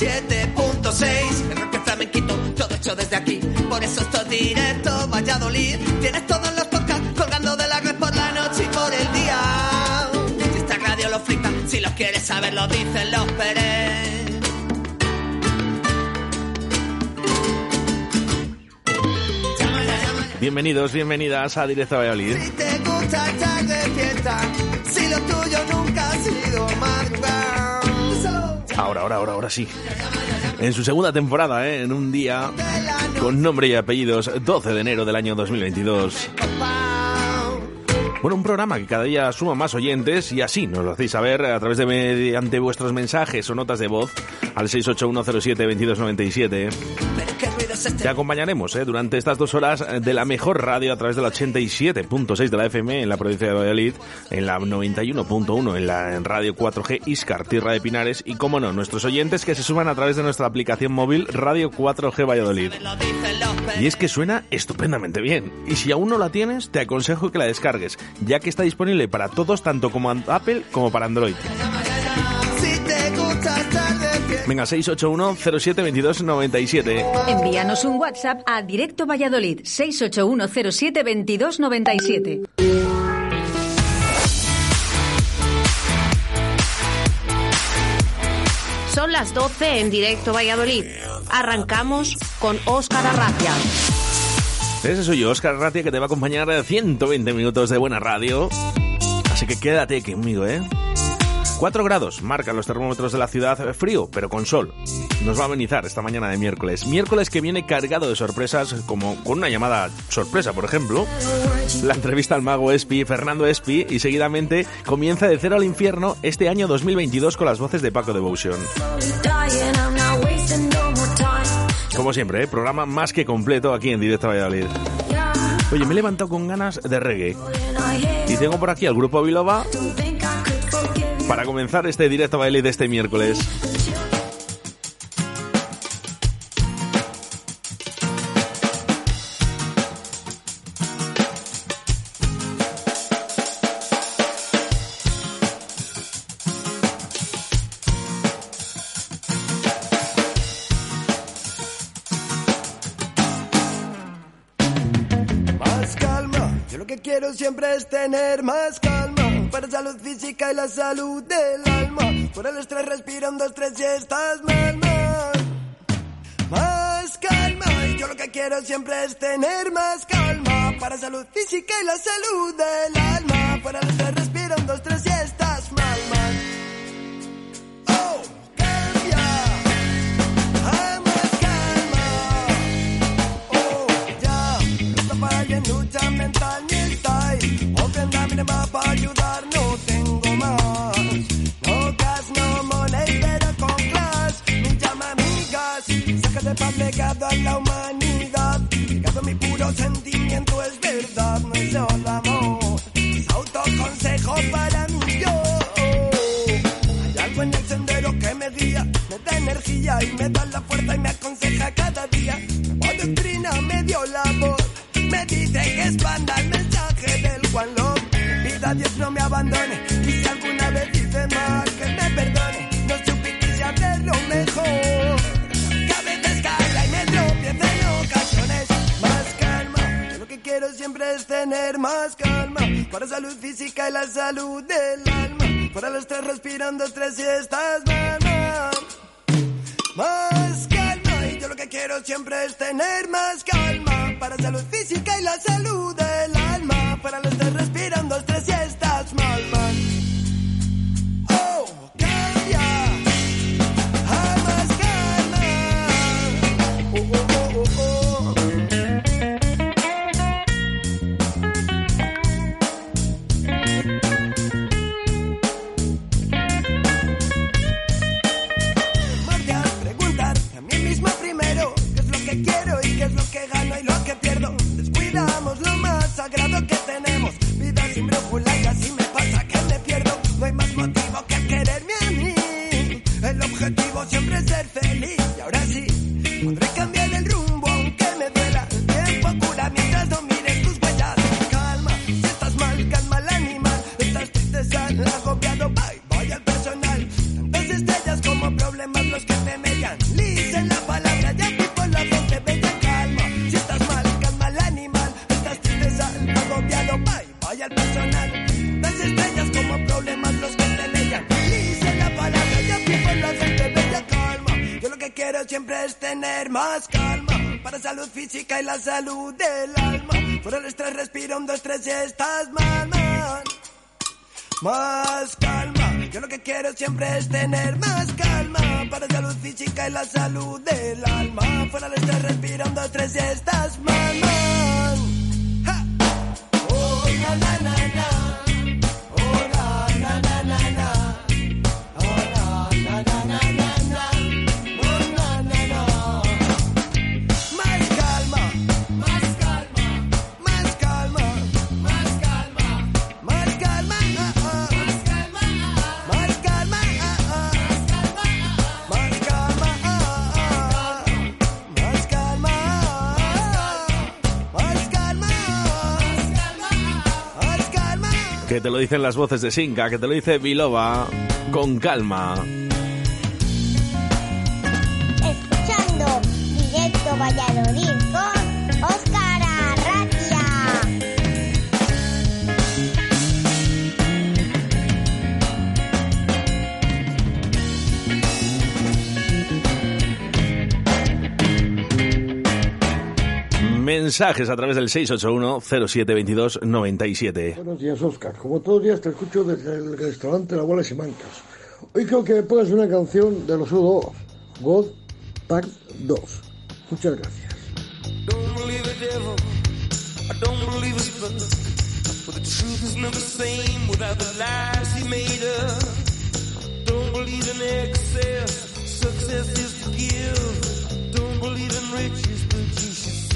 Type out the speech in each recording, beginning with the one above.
87.6. El rock flamenquito, todo hecho desde aquí. Por eso esto es directo, Valladolid. Tienes todos los podcasts colgando de la red por la noche y por el día. Si esta radio lo flita, si los quieres saber, lo dicen los Pérez. Bienvenidos, bienvenidas a Directo Valladolid. Si te gusta estar de fiesta, si lo tuyo nunca ha sido madrugar. Ahora, ahora, ahora, ahora sí. En su segunda temporada, ¿eh? en un día con nombre y apellidos, 12 de enero del año 2022. Bueno, un programa que cada día suma más oyentes y así nos lo hacéis saber a través de mediante vuestros mensajes o notas de voz al 681072297. Te acompañaremos ¿eh? durante estas dos horas de la mejor radio a través de la 87.6 de la FM en la provincia de Valladolid, en la 91.1 en la Radio 4G Iscar, Tierra de Pinares y, como no, nuestros oyentes que se suman a través de nuestra aplicación móvil Radio 4G Valladolid. Y es que suena estupendamente bien. Y si aún no la tienes, te aconsejo que la descargues, ya que está disponible para todos, tanto como Apple como para Android. Si te gusta. Venga, 681 07 22 97. Envíanos un WhatsApp a Directo Valladolid 68107 2297. Son las 12 en directo Valladolid. Arrancamos con Óscar Arracia. Ese soy yo, Oscar Ratia, que te va a acompañar a 120 minutos de buena radio. Así que quédate conmigo, ¿eh? 4 grados marcan los termómetros de la ciudad, frío, pero con sol. Nos va a amenizar esta mañana de miércoles. Miércoles que viene cargado de sorpresas, como con una llamada sorpresa, por ejemplo. La entrevista al mago Espi, Fernando Espi, y seguidamente comienza de cero al infierno este año 2022 con las voces de Paco Devotion. Como siempre, ¿eh? programa más que completo aquí en Directo Valladolid. Oye, me he levantado con ganas de reggae. Y tengo por aquí al grupo Biloba para comenzar este Directo Valladolid de este miércoles. Más calma, yo lo que quiero siempre es tener más calma salud física y la salud del alma. Por el estrés respira un, dos, tres y estás mal, mal. Más calma, y yo lo que quiero siempre es tener más calma. Para salud física y la salud del alma. Por el estrés respira un, dos, tres y estás mal, mal. Oh, cambia. A más calma. Oh, para lucha mental ni paz legado a la humanidad. Legado mi puro sentimiento es verdad, no es solo amor. Es autoconsejo para mí, yo. Hay algo en el sendero que me guía, me da energía y me da la fuerza y me aconseja cada día. Más calma. Para salud física y la salud del alma. Para el estrés respirando estás mal, mal. Más calma, y yo lo que quiero siempre es tener más calma. Para salud física y la salud del alma. Para el estrés respirando estrés y estás física y la salud del alma. Por el estrés respira un, dos, tres y estás mal, man. Más calma. Yo lo que quiero siempre es tener más calma para salud física y la salud del alma. Fuera el estrés respira un, dos, tres y estás mal, man. Oh, na, na, na, Que te lo dicen las voces de Sinka, que te lo dice Vilova. Con calma. Mensajes a través del 681-0722-97. Buenos días, Oscar. Como todos los días te escucho desde el restaurante La Bola y Simancas. Hoy creo que me pongas una canción de los U2, God Tag 2. Muchas gracias. don't believe the devil. I don't believe blood. But the truth is never the same without the lies he made up. Don't believe in excess. Success is to give. Don't believe in riches, but you should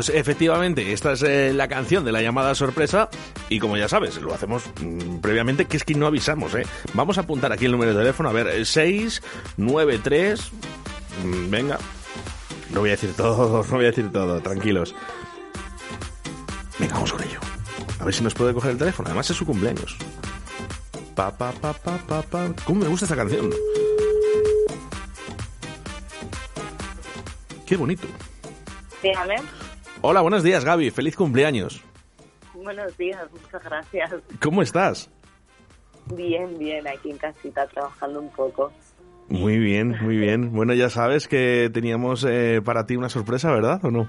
Pues efectivamente, esta es eh, la canción de la llamada sorpresa y como ya sabes, lo hacemos mm, previamente, que es que no avisamos, ¿eh? Vamos a apuntar aquí el número de teléfono, a ver, eh, 693, mm, venga, no voy a decir todo, no voy a decir todo, tranquilos. Venga, vamos con ello. A ver si nos puede coger el teléfono, además es su cumpleaños. Pa, pa, pa, pa. ¿Cómo me gusta esta canción? Qué bonito. Dígame. Hola, buenos días, Gaby. Feliz cumpleaños. Buenos días, muchas gracias. ¿Cómo estás? Bien, bien, aquí en casita trabajando un poco. Muy bien, muy bien. Bueno, ya sabes que teníamos eh, para ti una sorpresa, ¿verdad? ¿O no?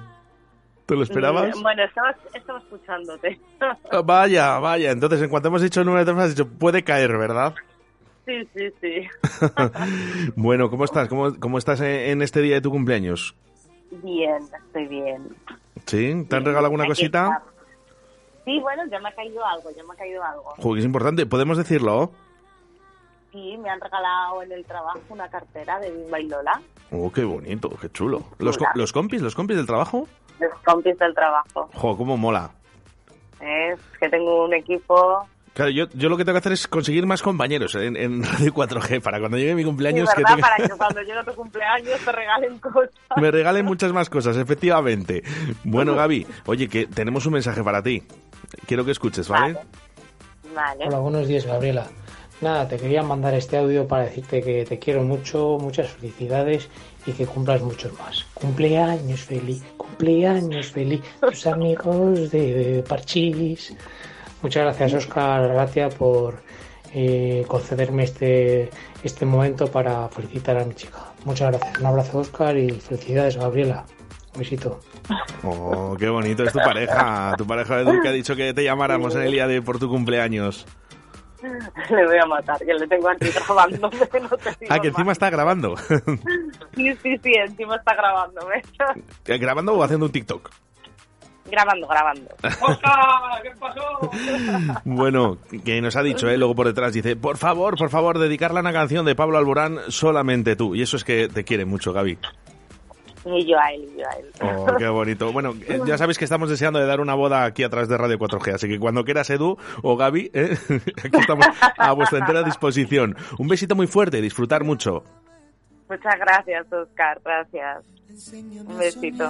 ¿Te lo esperabas? Mm, Bueno, estaba, estaba escuchándote. Ah, Vaya, vaya. Entonces, en cuanto hemos dicho el número de teléfono, has dicho, puede caer, ¿verdad? sí, sí, sí. bueno, ¿cómo estás? ¿Cómo, cómo estás en en este día de tu cumpleaños? Bien, estoy bien. ¿Sí? ¿Te han regalado alguna cosita? Sí, bueno, ya me ha caído algo, ya me ha caído algo. Joder, es importante. ¿Podemos decirlo? Sí, me han regalado en el trabajo una cartera de Bimba y Lola. Oh, qué bonito, qué chulo. ¿Los, co- ¿Los compis? ¿Los compis del trabajo? Los compis del trabajo. Jo, cómo mola. Es que tengo un equipo... Claro, yo, yo lo que tengo que hacer es conseguir más compañeros en, en Radio 4G para cuando llegue mi Sí, cumpleaños que ¿verdad? tenga- Para que cuando llegue tu cumpleaños te regalen cosas. me regalen muchas más cosas, efectivamente. Bueno, Gaby, oye, que tenemos un mensaje para ti. Quiero que escuches, ¿vale? Vale. Hola, buenos días, Gabriela. Nada, te quería mandar este audio para decirte que te quiero mucho, muchas felicidades y que cumplas muchos más. Cumpleaños feliz, cumpleaños feliz, tus amigos de Parchís. Muchas gracias, Oscar Gracia, por eh, concederme este, este momento para felicitar a mi chica. Muchas gracias. Un abrazo, Oscar, y felicidades, Gabriela. Un besito. Oh, qué bonito, es tu pareja. Tu pareja Edu que ha dicho que te llamáramos en el día de por tu cumpleaños. Le voy a matar, que le tengo aquí grabando. no te digo Ah, que más. encima está grabando. Sí, sí, sí, encima está grabándome. ¿Grabando o haciendo un TikTok? Grabando, grabando. ¡Oscar! ¿Qué pasó? Bueno, que nos ha dicho, ¿eh? luego por detrás dice, por favor, por favor, dedicarle a una canción de Pablo Alborán solamente tú. Y eso es que te quiere mucho, Gaby. Y yo a él, y yo a él. Oh, qué bonito. Bueno, eh, ya sabéis que estamos deseando de dar una boda aquí a través de Radio 4G, así que cuando quieras Edu o Gaby, ¿eh? aquí estamos a vuestra entera disposición. Un besito muy fuerte, disfrutar mucho. Muchas gracias, Oscar, gracias. Un besito.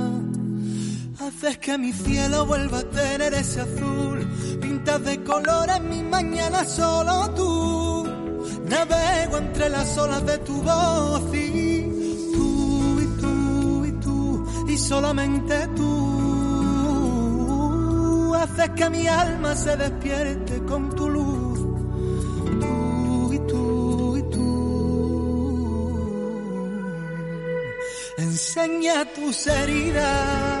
Haces que mi cielo vuelva a tener ese azul. Pintas de colores mi mañana solo tú. Navego entre las olas de tu voz y tú y tú y tú y solamente tú. Haces que mi alma se despierte con tu luz. Tú y tú y tú. Enseña tus heridas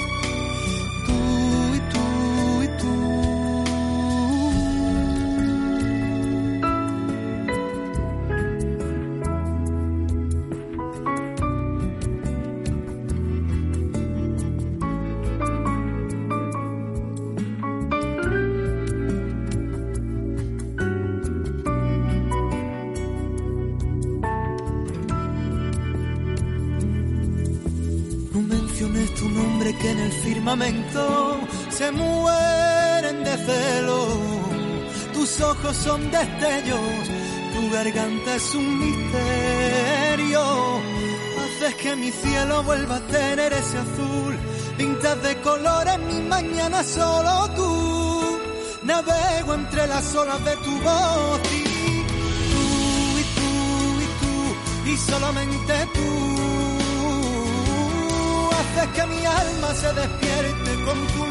Mueren de celo. Tus ojos son destellos, tu garganta es un misterio. Haces que mi cielo vuelva a tener ese azul. Pintas de colores mi mañana solo tú. Navego entre las olas de tu voz y tú y tú y tú y solamente tú haces que mi alma se despierte con tu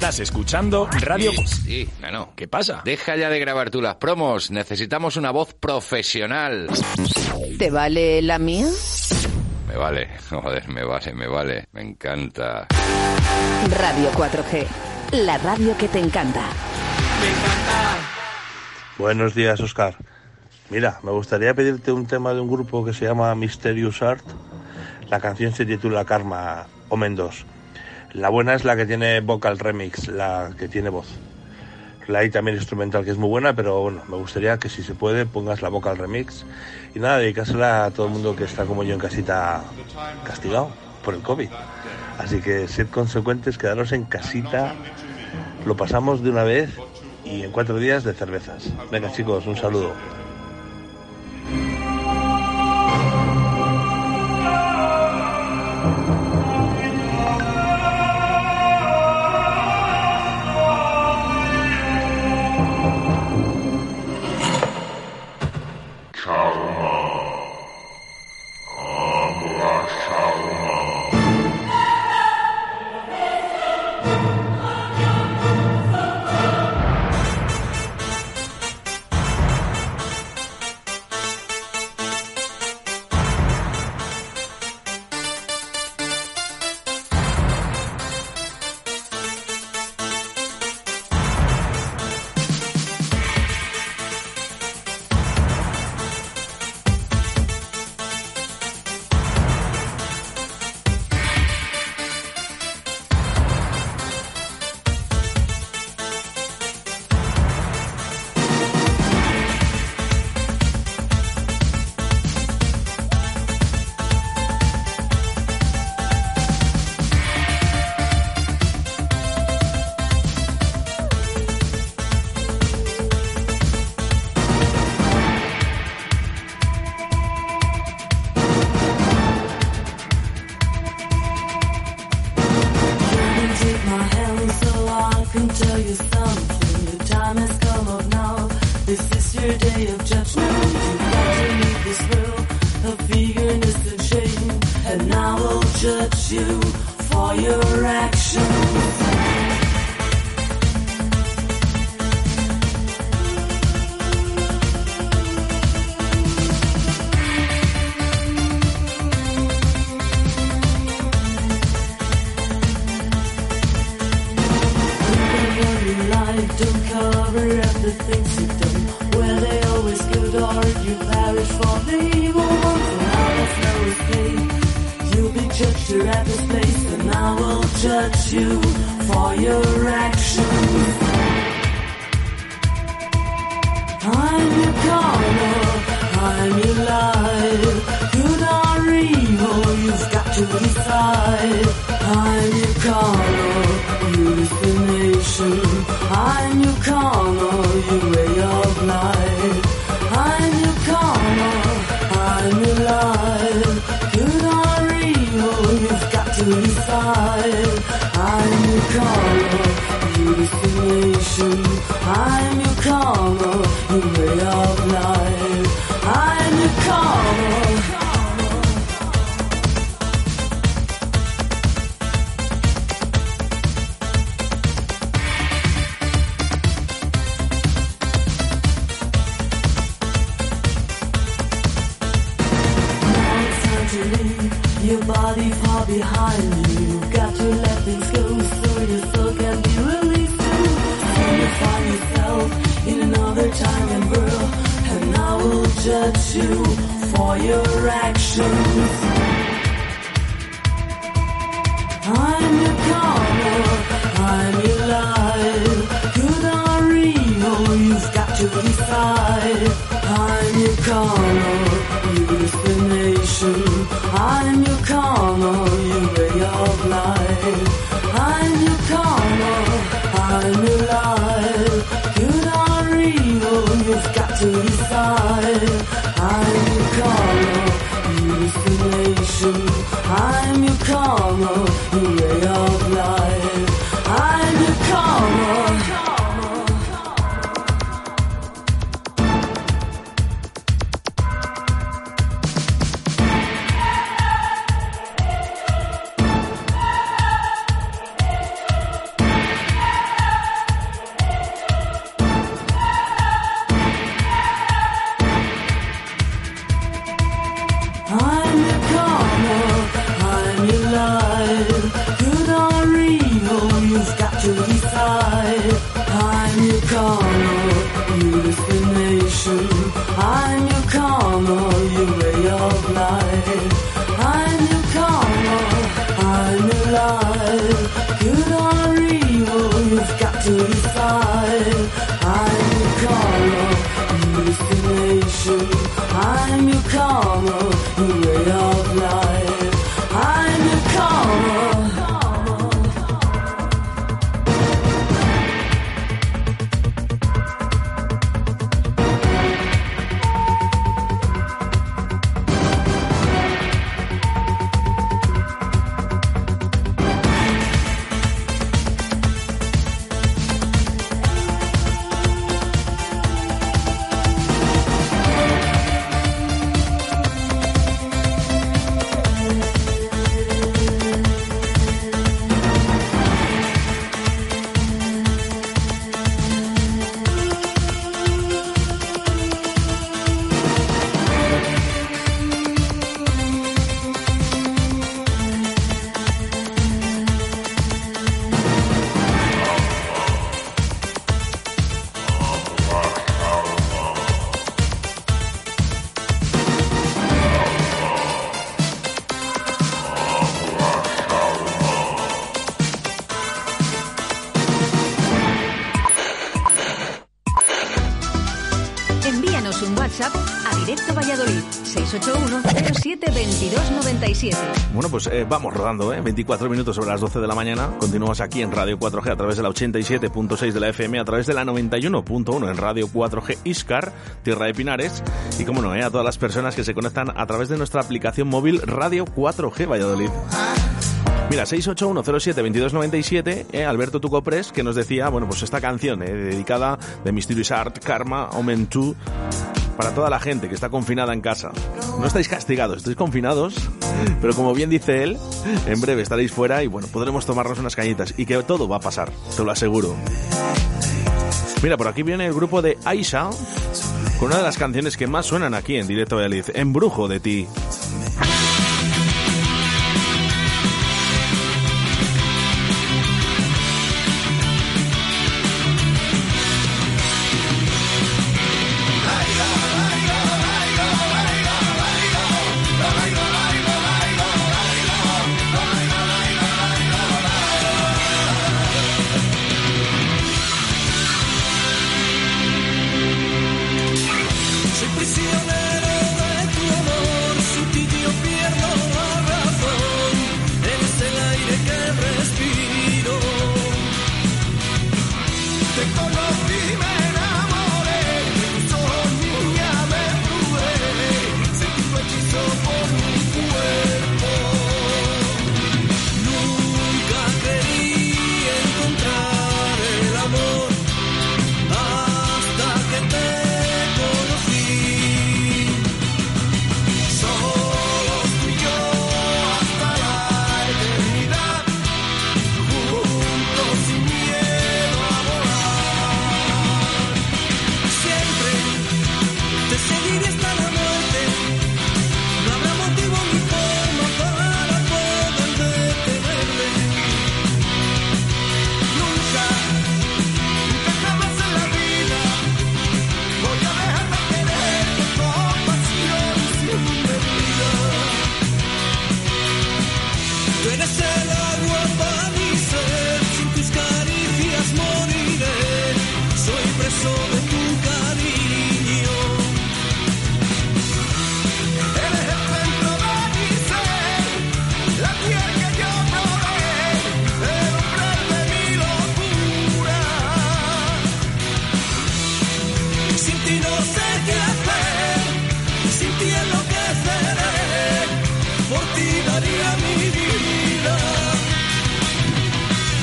Estás escuchando Radio... Sí, no. ¿Qué pasa? Deja ya de grabar tú las promos. Necesitamos una voz profesional. ¿Te vale la mía? Me vale, joder, me vale, me vale. Me encanta. Radio 4G. La radio que te encanta. Buenos días, Oscar. Mira, me gustaría pedirte un tema de un grupo que se llama Mysterious Art. La canción se titula Karma Omen 2. La buena es la que tiene vocal remix, la que tiene voz. La hay también instrumental que es muy buena, pero bueno, me gustaría que si se puede pongas la vocal remix. Y nada, dedicársela a todo el mundo que está como yo en casita castigado por el COVID. Así que sed consecuentes, quedaros en casita. Lo pasamos de una vez y en cuatro días de cervezas. Venga chicos, un saludo. Bueno, pues eh, vamos rodando, ¿eh? 24 minutos sobre las 12 de la mañana. Continuamos aquí en Radio 4G a través de la 87.6 de la FM, a través de la 91.1 en Radio 4G Iscar, Tierra de Pinares. Y como no, ¿eh? a todas las personas que se conectan a través de nuestra aplicación móvil Radio 4G Valladolid. Mira, 681072297, eh, Alberto Tucopres, que nos decía, bueno, pues esta canción eh, dedicada de Mysterious Art, Karma, Omen 2, para toda la gente que está confinada en casa. No estáis castigados, estáis confinados, pero como bien dice él, en breve estaréis fuera y bueno, podremos tomarnos unas cañitas y que todo va a pasar, te lo aseguro. Mira, por aquí viene el grupo de Aisha con una de las canciones que más suenan aquí en Directo Valladolid, Embrujo de ti.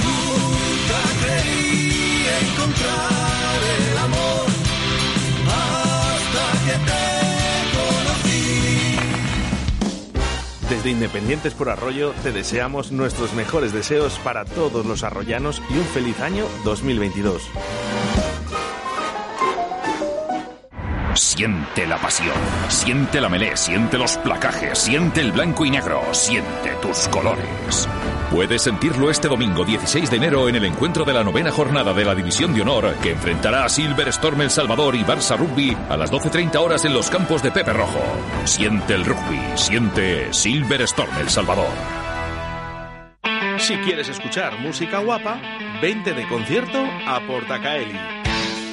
Nunca encontrar el amor hasta que te conocí. Desde Independientes por Arroyo te deseamos nuestros mejores deseos para todos los arroyanos y un feliz año 2022. Siente la pasión, siente la melé, siente los placajes, siente el blanco y negro, siente tus colores. Puedes sentirlo este domingo 16 de enero en el encuentro de la novena jornada de la División de Honor que enfrentará a Silver Storm El Salvador y Barça Rugby a las 12.30 horas en los campos de Pepe Rojo. Siente el rugby, siente Silver Storm El Salvador. Si quieres escuchar música guapa, vente de concierto a Portacaeli.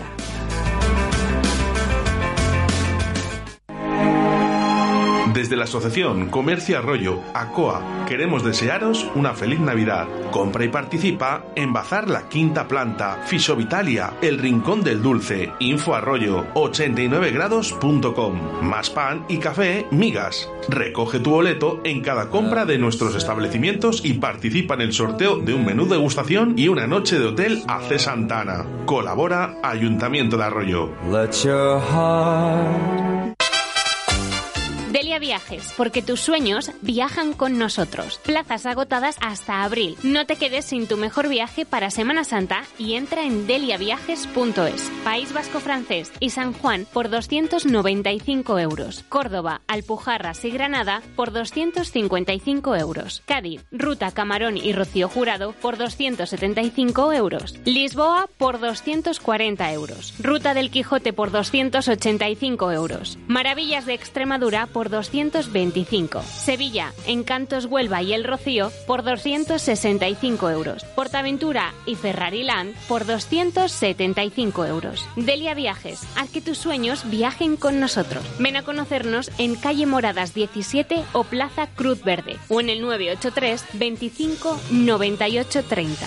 Alaska. Desde la Asociación Comercio Arroyo, ACOA, queremos desearos una feliz Navidad. Compra y participa en Bazar La Quinta Planta, Fisovitalia, El Rincón del Dulce, Info Arroyo, 89grados.com. Más pan y café, migas. Recoge tu boleto en cada compra de nuestros establecimientos y participa en el sorteo de un menú degustación y una noche de hotel a C. Santana. Colabora Ayuntamiento de Arroyo. Viajes, porque tus sueños viajan con nosotros. Plazas agotadas hasta abril. No te quedes sin tu mejor viaje para Semana Santa y entra en deliaviajes.es. País Vasco Francés y San Juan por 295 euros. Córdoba, Alpujarras y Granada por 255 euros. Cádiz, Ruta Camarón y Rocío Jurado por 275 euros. Lisboa por 240 euros. Ruta del Quijote por 285 euros. Maravillas de Extremadura por 225. Sevilla, Encantos Huelva y El Rocío por 265 euros. Portaventura y Ferrari Land por 275 euros. Delia Viajes, haz que tus sueños viajen con nosotros. Ven a conocernos en calle Moradas 17 o Plaza Cruz Verde o en el 983 25 98 30.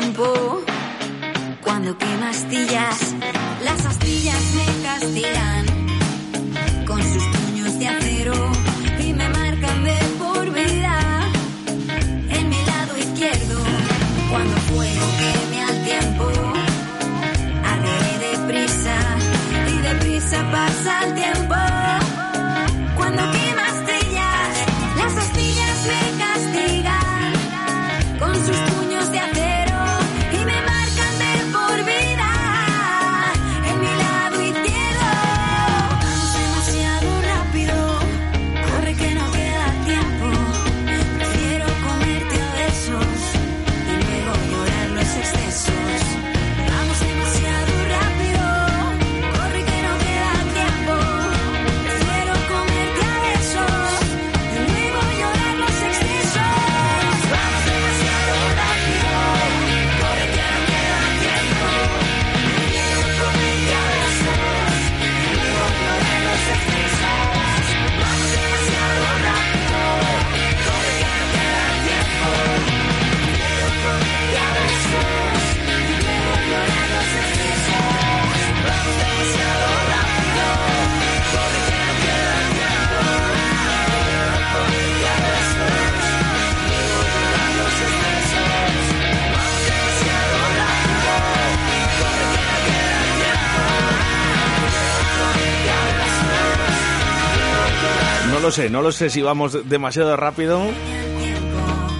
Tiempo. Lo sé, no lo sé si vamos demasiado rápido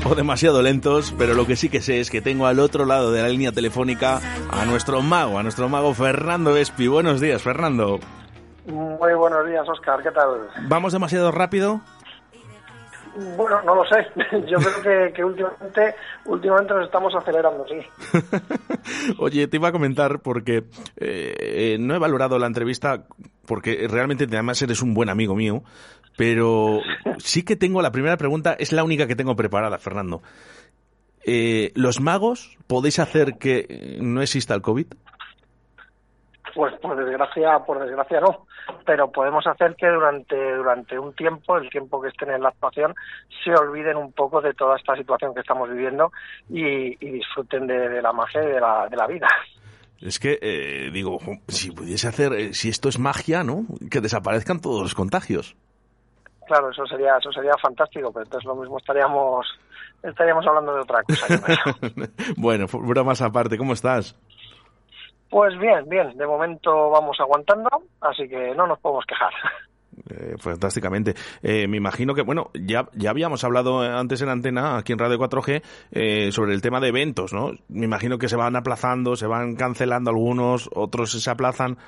o demasiado lentos, pero lo que sí que sé es que tengo al otro lado de la línea telefónica a nuestro mago, a nuestro mago Fernando Espi. Buenos días, Fernando. Muy buenos días, Oscar. ¿Qué tal? ¿Vamos demasiado rápido? Bueno, no lo sé. Yo creo que, que últimamente, últimamente nos estamos acelerando, sí. Oye, te iba a comentar porque eh, eh, no he valorado la entrevista porque realmente además eres un buen amigo mío, pero sí que tengo la primera pregunta, es la única que tengo preparada, Fernando. Eh, ¿Los magos podéis hacer que no exista el COVID? Pues por desgracia, por desgracia no. Pero podemos hacer que durante, durante un tiempo, el tiempo que estén en la actuación, se olviden un poco de toda esta situación que estamos viviendo y, y disfruten de, de la magia y de la, de la vida. Es que, eh, digo, si pudiese hacer, eh, si esto es magia, ¿no? Que desaparezcan todos los contagios. Claro, eso sería, eso sería fantástico, pero entonces lo mismo estaríamos, estaríamos hablando de otra cosa. bueno, bromas aparte, ¿cómo estás? Pues bien, bien, de momento vamos aguantando, así que no nos podemos quejar. Eh, fantásticamente. Eh, me imagino que, bueno, ya, ya habíamos hablado antes en antena, aquí en Radio 4G, eh, sobre el tema de eventos, ¿no? Me imagino que se van aplazando, se van cancelando algunos, otros se aplazan,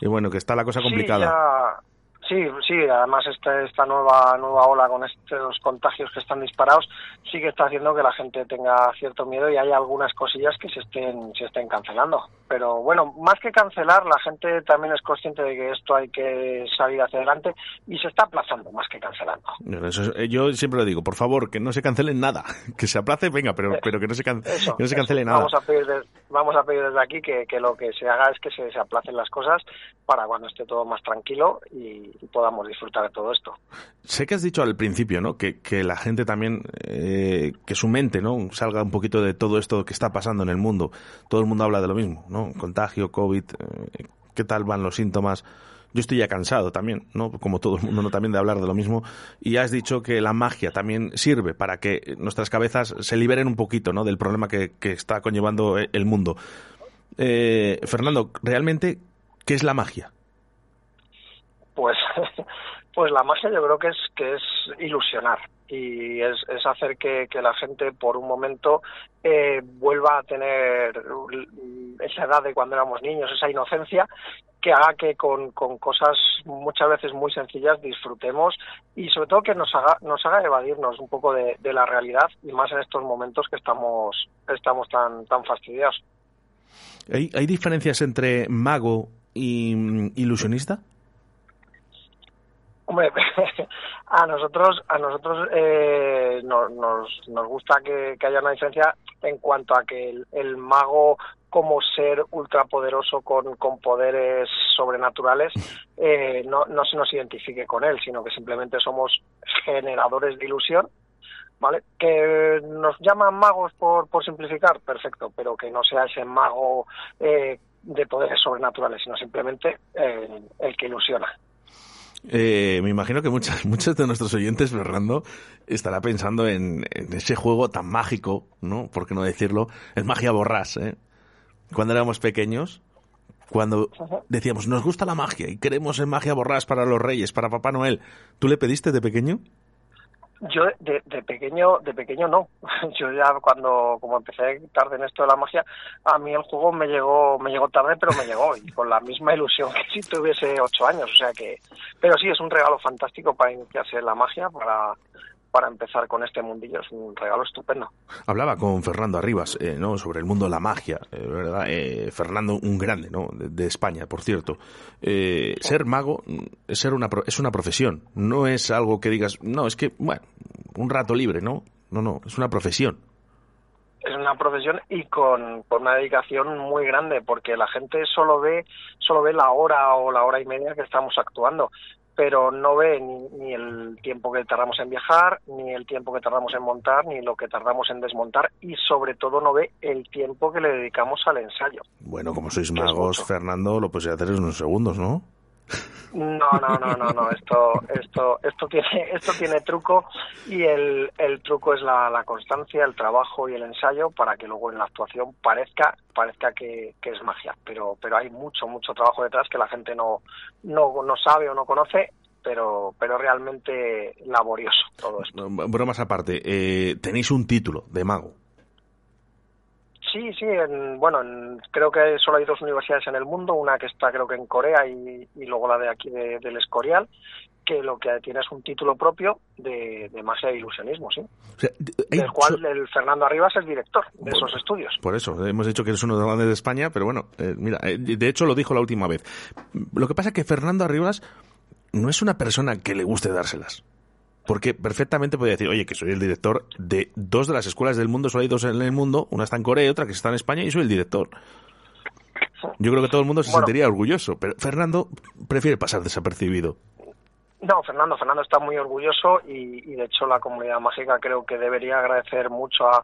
y bueno, que está la cosa complicada. Sí, ya- Sí, sí, además esta, esta nueva nueva ola con estos contagios que están disparados sí que está haciendo que la gente tenga cierto miedo y hay algunas cosillas que se estén se estén cancelando. Pero bueno, más que cancelar, la gente también es consciente de que esto hay que salir hacia adelante y se está aplazando más que cancelando. Eso es- eh, yo siempre lo digo, por favor, que no se cancele nada, que se aplace, venga, pero, pero que no se, can- Eso, que no se eso. cancele nada. Vamos a pedir, de- vamos a pedir desde aquí que, que lo que se haga es que se, se aplacen las cosas para cuando esté todo más tranquilo y podamos disfrutar de todo esto. Sé que has dicho al principio, ¿no? Que, la gente también, eh, que su mente, ¿no? Salga un poquito de todo esto que está pasando en el mundo. Todo el mundo habla de lo mismo, ¿no? Contagio, COVID, eh, ¿qué tal van los síntomas? Yo estoy ya cansado también, ¿no? Como todo el mundo, ¿no? También de hablar de lo mismo. Y has dicho que la magia también sirve para que nuestras cabezas se liberen un poquito, ¿no? Del problema que, está conllevando eh, el mundo. Fernando, realmente, ¿qué es la magia? Pues, pues la magia yo creo que es que es ilusionar y es, hacer que, la gente por un momento eh, vuelva a tener esa edad de cuando éramos niños, esa inocencia que haga que con, cosas muchas veces muy sencillas disfrutemos y sobre todo que nos haga nos haga evadirnos un poco de, de la realidad y más en estos momentos que estamos estamos tan tan fastidiados. ¿Hay, hay diferencias entre mago y mm, ilusionista? Hombre, a nosotros, a nosotros eh, no- nos, nos gusta que, que haya una diferencia en cuanto a que el, el mago como ser ultrapoderoso con, con poderes sobrenaturales eh, no, no se nos identifique con él, sino que simplemente somos generadores de ilusión ¿vale? Que nos llaman magos por, por simplificar, perfecto, pero que no sea ese mago eh, de poderes sobrenaturales, sino simplemente eh, el que ilusiona. Eh, me imagino que muchas, muchos de nuestros oyentes, Fernando, estará pensando en, en ese juego tan mágico, ¿no? ¿Por qué no decirlo? El magia borrás, ¿eh? Cuando éramos pequeños, cuando decíamos, nos gusta la magia y queremos el magia borrás para los reyes, para Papá Noel, ¿tú le pediste de pequeño? Yo de, de pequeño, de pequeño no. Yo ya cuando, como empecé tarde en esto de la magia, a mí el juego me llegó, me llegó tarde, pero me llegó y con la misma ilusión que si tuviese ocho años. O sea que, pero sí es un regalo fantástico para iniciarse en la magia, para, para empezar con este mundillo. Es un regalo estupendo. Hablaba con Fernando Arribas, eh, ¿no? Sobre el mundo de la magia, eh, ¿verdad? Eh, Fernando, un grande, ¿no? De, de España, por cierto. Eh, ser mago mm, es ser una, es una profesión. No es algo que digas, no, es que, bueno, un rato libre, ¿no? No, no, es una profesión. es una profesión y con, con una dedicación muy grande porque la gente solo ve solo ve la hora o la hora y media que estamos actuando pero no ve ni, ni el tiempo que tardamos en viajar ni el tiempo que tardamos en montar ni lo que tardamos en desmontar y sobre todo no ve el tiempo que le dedicamos al ensayo Bueno, como sois magos, Fernando, lo podéis hacer en unos segundos, ¿no? No, no, no, no, no. Esto, esto, esto tiene, esto tiene truco y el, el truco es la, constancia, el trabajo y el ensayo para que luego en la actuación parezca, parezca que, que es magia. Pero, pero hay mucho, mucho trabajo detrás que la gente no, no, no sabe o no conoce, pero, pero realmente laborioso todo esto. Bromas aparte, eh, tenéis un título de mago. Sí, sí, en- bueno, en- creo que solo hay dos universidades en el mundo, una que está creo que en Corea y, y luego la de aquí de- del Escorial, que lo que tiene es un título propio de, de magia e ilusionismo, sí. O sea, hay Del cual el Fernando Arribas es director de esos estudios. Por eso, hemos dicho que eres uno de los grandes de España, pero bueno, eh, mira, eh, de hecho lo dijo la última vez. Lo que pasa es que Fernando Arribas no es una persona que le guste dárselas. Porque perfectamente podría decir, oye, que soy el director de dos de las escuelas del mundo, solo hay dos en el mundo, una está en Corea y otra que está en España y soy el director. Yo creo que todo el mundo se Bueno. sentiría orgulloso, pero Fernando prefiere pasar desapercibido. No, Fernando, Fernando está muy orgulloso y, y, de hecho la comunidad mágica creo que debería agradecer mucho a,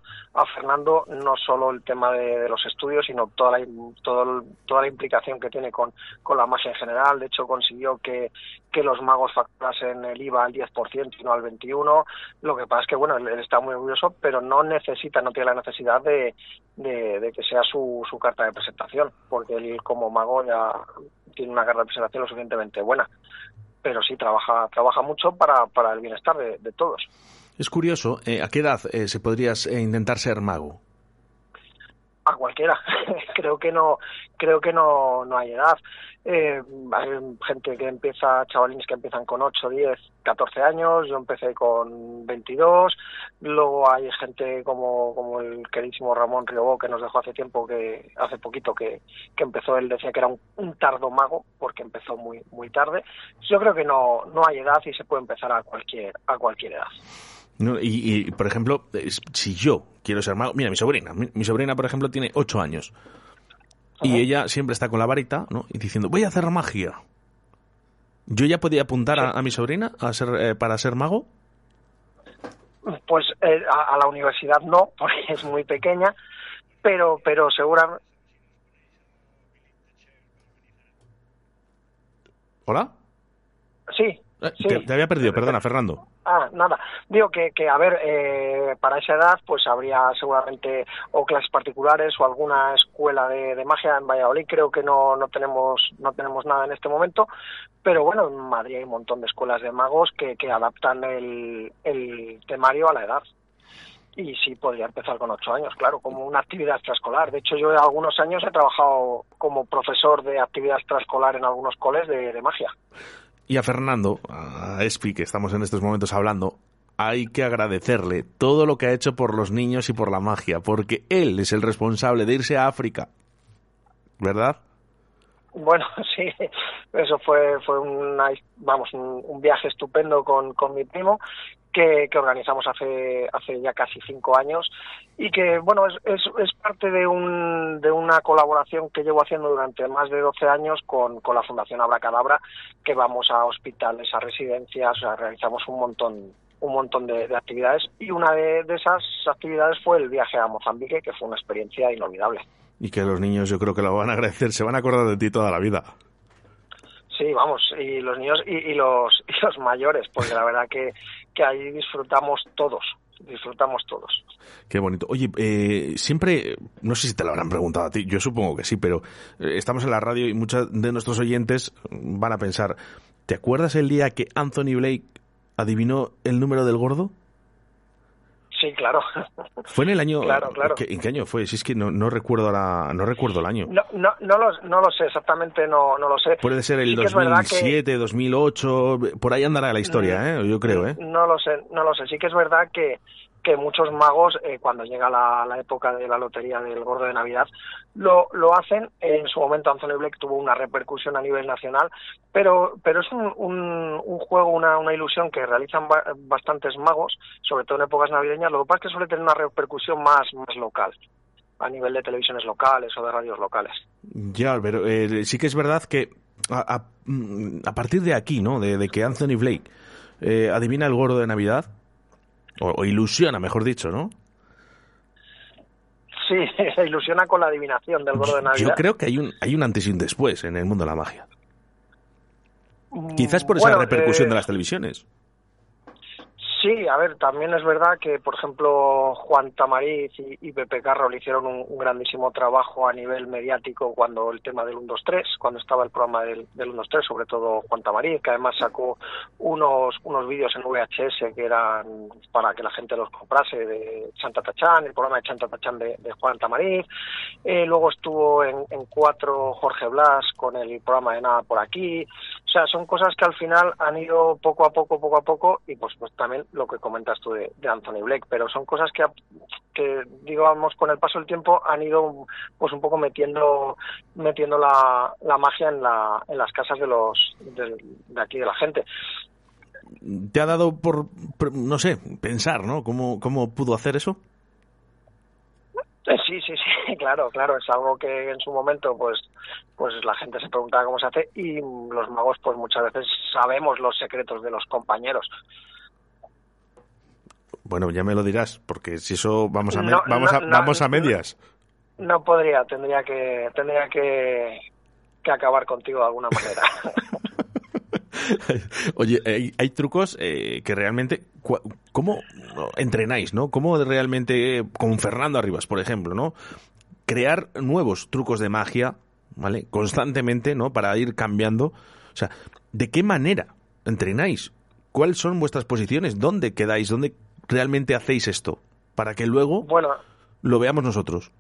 Fernando no solo el tema de, los estudios, sino toda la, todo toda la implicación que tiene con, con la magia en general. De hecho consiguió que, que los magos facturasen el IVA al 10% y no al 21%. Lo que pasa es que bueno, él, él está muy orgulloso, pero no necesita, no tiene la necesidad de, de, de que sea su, su carta de presentación, porque él como mago ya tiene una carta de presentación lo suficientemente buena pero sí trabaja trabaja mucho para, para el bienestar de, de todos. Es curioso, eh, ¿a qué edad eh, se podrías eh, intentar ser mago? A cualquiera, creo que no creo que no, no hay edad. Eh, hay gente que empieza, chavalines que empiezan con 8, 10, 14 años, yo empecé con 22, luego hay gente como, como el queridísimo Ramón Riobó que nos dejó hace tiempo, que hace poquito que, que empezó, él decía que era un, un tardo mago porque empezó muy muy tarde. Yo creo que no, no hay edad y se puede empezar a cualquier, a cualquier edad. No, y, y, por ejemplo, si yo quiero ser mago, mira, mi sobrina, mi, mi sobrina, por ejemplo, tiene ocho años. Y ella siempre está con la varita, ¿no? Y diciendo, voy a hacer magia. ¿Yo ya podía apuntar a, a mi sobrina a ser, eh, para ser mago? Pues eh, a, a la universidad no, porque es muy pequeña, pero pero seguramente ¿Hola? sí. Eh, sí. te, te había perdido, perdona, Fernando. Ah, nada. Digo que, que a ver, eh, para esa edad, pues habría seguramente o clases particulares o alguna escuela de, de magia en Valladolid. Creo que no, no tenemos no tenemos nada en este momento, pero bueno, en Madrid hay un montón de escuelas de magos que, adaptan el, el temario a la edad. Y sí, podría empezar con ocho años, claro, como una actividad extraescolar. De hecho, yo algunos años he trabajado como profesor de actividad extraescolar en algunos coles de magia. Y a Fernando, a Espi, que estamos en estos momentos hablando, hay que agradecerle todo lo que ha hecho por los niños y por la magia, porque él es el responsable de irse a África. ¿Verdad? Bueno, sí, eso fue, fue una, vamos, un, un viaje estupendo con, con mi primo que, que organizamos hace, hace ya casi cinco años y que, bueno, es, es, parte de, un, de una colaboración que llevo haciendo durante más de 12 años con, con la Fundación Abracadabra, que vamos a hospitales, a residencias, o sea, realizamos un montón un montón de, de actividades y una de, de esas actividades fue el viaje a Mozambique, que fue una experiencia inolvidable. Y que los niños yo creo que lo van a agradecer, se van a acordar de ti toda la vida. Sí, vamos, y los niños y, los y los mayores, porque la verdad que, que ahí disfrutamos todos, disfrutamos todos. Qué bonito. Oye, eh, siempre, no sé si te lo habrán preguntado a ti, yo supongo que sí, pero eh, estamos en la radio y muchos de nuestros oyentes van a pensar, ¿te acuerdas el día que Anthony Blake adivinó el número del gordo? Sí, claro. Fue en el año... Claro, claro. ¿qué- ¿En qué año fue? Si es que no, no recuerdo ahora, no recuerdo el año. No, no, no, lo, no lo sé, exactamente no, no lo sé. Puede ser el Sí que es verdad que- 2007, 2008, por ahí andará la historia, ¿eh? Yo creo, ¿eh? No lo sé, no lo sé. Sí que es verdad que, que muchos magos, eh, cuando llega la, época de la lotería del gordo de Navidad, lo, lo hacen. En su momento Anthony Blake tuvo una repercusión a nivel nacional, pero, pero es un, un, un juego, una, una ilusión que realizan ba- bastantes magos, sobre todo en épocas navideñas. Lo que pasa es que suele tener una repercusión más, más local, a nivel de televisiones locales o de radios locales. Ya, pero eh, sí que es verdad que a, a- mm, a partir de aquí, ¿no? De, de que Anthony Blake eh, adivina el gordo de Navidad, o, o ilusiona, mejor dicho, ¿no? Sí, se ilusiona con la adivinación del gordo de Navidad. Yo creo que hay un, hay un antes y un después en el mundo de la magia. Mm, Quizás por esa bueno, repercusión eh, de las televisiones. Sí, a ver, también es verdad que, por ejemplo, Juan Tamariz y, y Pepe Carro le hicieron un, grandísimo trabajo a nivel mediático cuando el tema del 1-2-3, cuando estaba el programa del, del 1-2-3, sobre todo Juan Tamariz, que además sacó unos, unos vídeos en VHS que eran para que la gente los comprase de Chanta Tachán, el programa de Chanta Tachán de, de Juan Tamariz. Eh, luego estuvo en, en 4 Jorge Blas con el programa de Nada por aquí. O sea, son cosas que al final han ido poco a poco, poco a poco, y pues, pues también lo que comentas tú de, de Anthony Blake, pero son cosas que, que, digamos, con el paso del tiempo han ido pues un poco metiendo metiendo la, la magia en, la, en las casas de los de, de aquí de la gente. ¿Te ha dado por, por, no sé, pensar, ¿no? ¿Cómo, cómo pudo hacer eso? Eh, Sí, sí, sí, claro, claro, es algo que en su momento pues pues la gente se preguntaba cómo se hace y los magos pues muchas veces sabemos los secretos de los compañeros. Bueno, ya me lo dirás, porque si eso vamos a, No, vamos, no, a, no, vamos a medias. No podría, tendría que tendría que, que acabar contigo de alguna manera. Oye, hay, hay trucos eh, que realmente... ¿Cómo entrenáis, no? ¿Cómo realmente, con Fernando Arribas, por ejemplo, no? Crear nuevos trucos de magia, ¿vale? Constantemente, ¿no? Para ir cambiando. O sea, ¿de qué manera entrenáis? ¿Cuáles son vuestras posiciones? ¿Dónde quedáis? ¿Dónde realmente hacéis esto? Para que luego bueno, lo veamos nosotros.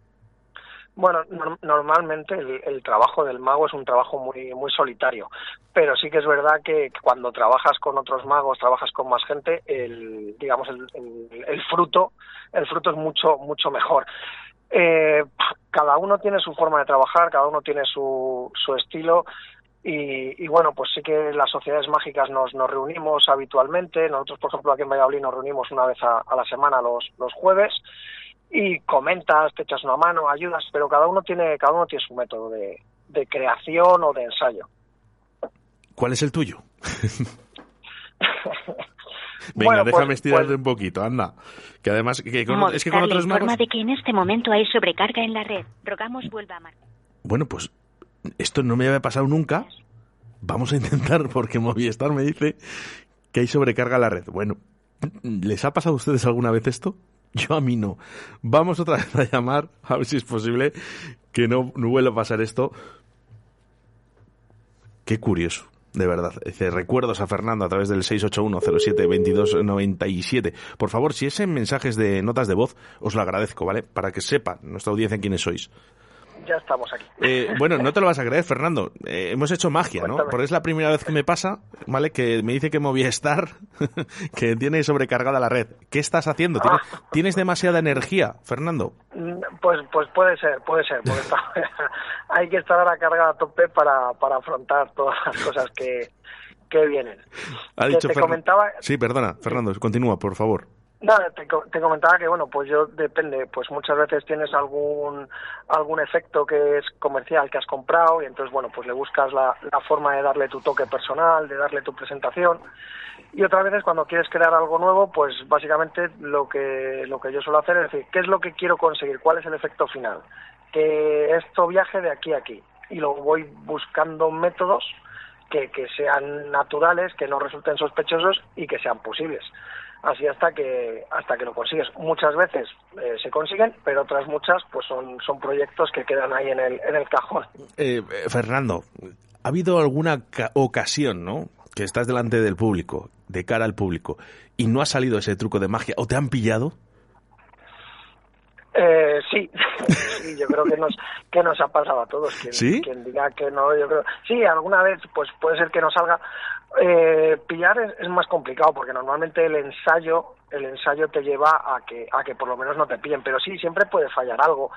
Bueno, nor- normalmente el, el trabajo del mago es un trabajo muy muy solitario, pero sí que es verdad que cuando trabajas con otros magos, trabajas con más gente, el digamos el, el- el fruto el fruto es mucho mucho mejor. Eh, cada uno tiene su forma de trabajar, cada uno tiene su, su estilo y, y bueno, pues sí que las sociedades mágicas nos, nos reunimos habitualmente. Nosotros, por ejemplo, aquí en Valladolid nos reunimos una vez a, a la semana los, los jueves y comentas, te echas una mano, ayudas, pero cada uno tiene, cada uno tiene su método de, de creación o de ensayo. ¿Cuál es el tuyo? Venga, Bueno, pues- déjame estirarte pues- un poquito, anda. Que además, que con- es que con otros magos... de que en este momento hay sobrecarga en la red. Rogamos vuelva a marcar. Bueno, pues esto no me había pasado nunca. Vamos a intentar, porque Movistar me dice que hay sobrecarga en la red. Bueno, ¿les ha pasado a ustedes alguna vez esto? Yo a mí no. Vamos otra vez a llamar, a ver si es posible que no, vuelva a pasar esto. Qué curioso, de verdad. Dice, recuerdos a Fernando a través del 681-07-2297. Por favor, si es en mensajes de notas de voz, os lo agradezco, ¿vale? Para que sepan nuestra audiencia quiénes sois. Ya estamos aquí. Eh, bueno, no te lo vas a creer, Fernando. Eh, hemos hecho magia, ¿no? Porque es la primera vez que me pasa, ¿vale? Que me dice que Movistar, que tiene sobrecargada la red. ¿Qué estás haciendo? ¿Tienes, ¿tienes demasiada energía, Fernando? Pues, pues puede ser, puede ser, porque está- hay que estar ahora cargada a tope para, para afrontar todas las cosas que, que vienen. Ha dicho te Fer- comentaba, Sí, perdona, Fernando, continúa, por favor. Nada, te, te comentaba que bueno, pues yo depende, pues muchas veces tienes algún algún efecto que es comercial que has comprado y entonces bueno, pues le buscas la, la forma de darle tu toque personal, de darle tu presentación y otras veces cuando quieres crear algo nuevo, pues básicamente lo que lo que yo suelo hacer es decir, ¿qué es lo que quiero conseguir? ¿Cuál es el efecto final? Que esto viaje de aquí a aquí y luego voy buscando métodos que, que sean naturales, que no resulten sospechosos y que sean posibles. Así hasta que hasta que lo consigues. Muchas veces eh, se consiguen, pero otras muchas pues son, son proyectos que quedan ahí en el, en el cajón. Eh, Fernando, ¿ha habido alguna ca- ocasión, no? Que estás delante del público, de cara al público, y no ha salido ese truco de magia, o te han pillado? Eh, sí, sí, yo creo que nos que nos ha pasado a todos. Quien, ¿Sí? quien diga que no, yo creo. Sí, alguna vez pues puede ser que no salga. Eh, pillar es, es más complicado porque normalmente el ensayo el ensayo te lleva a que a que por lo menos no te pillen, pero sí siempre puede fallar algo.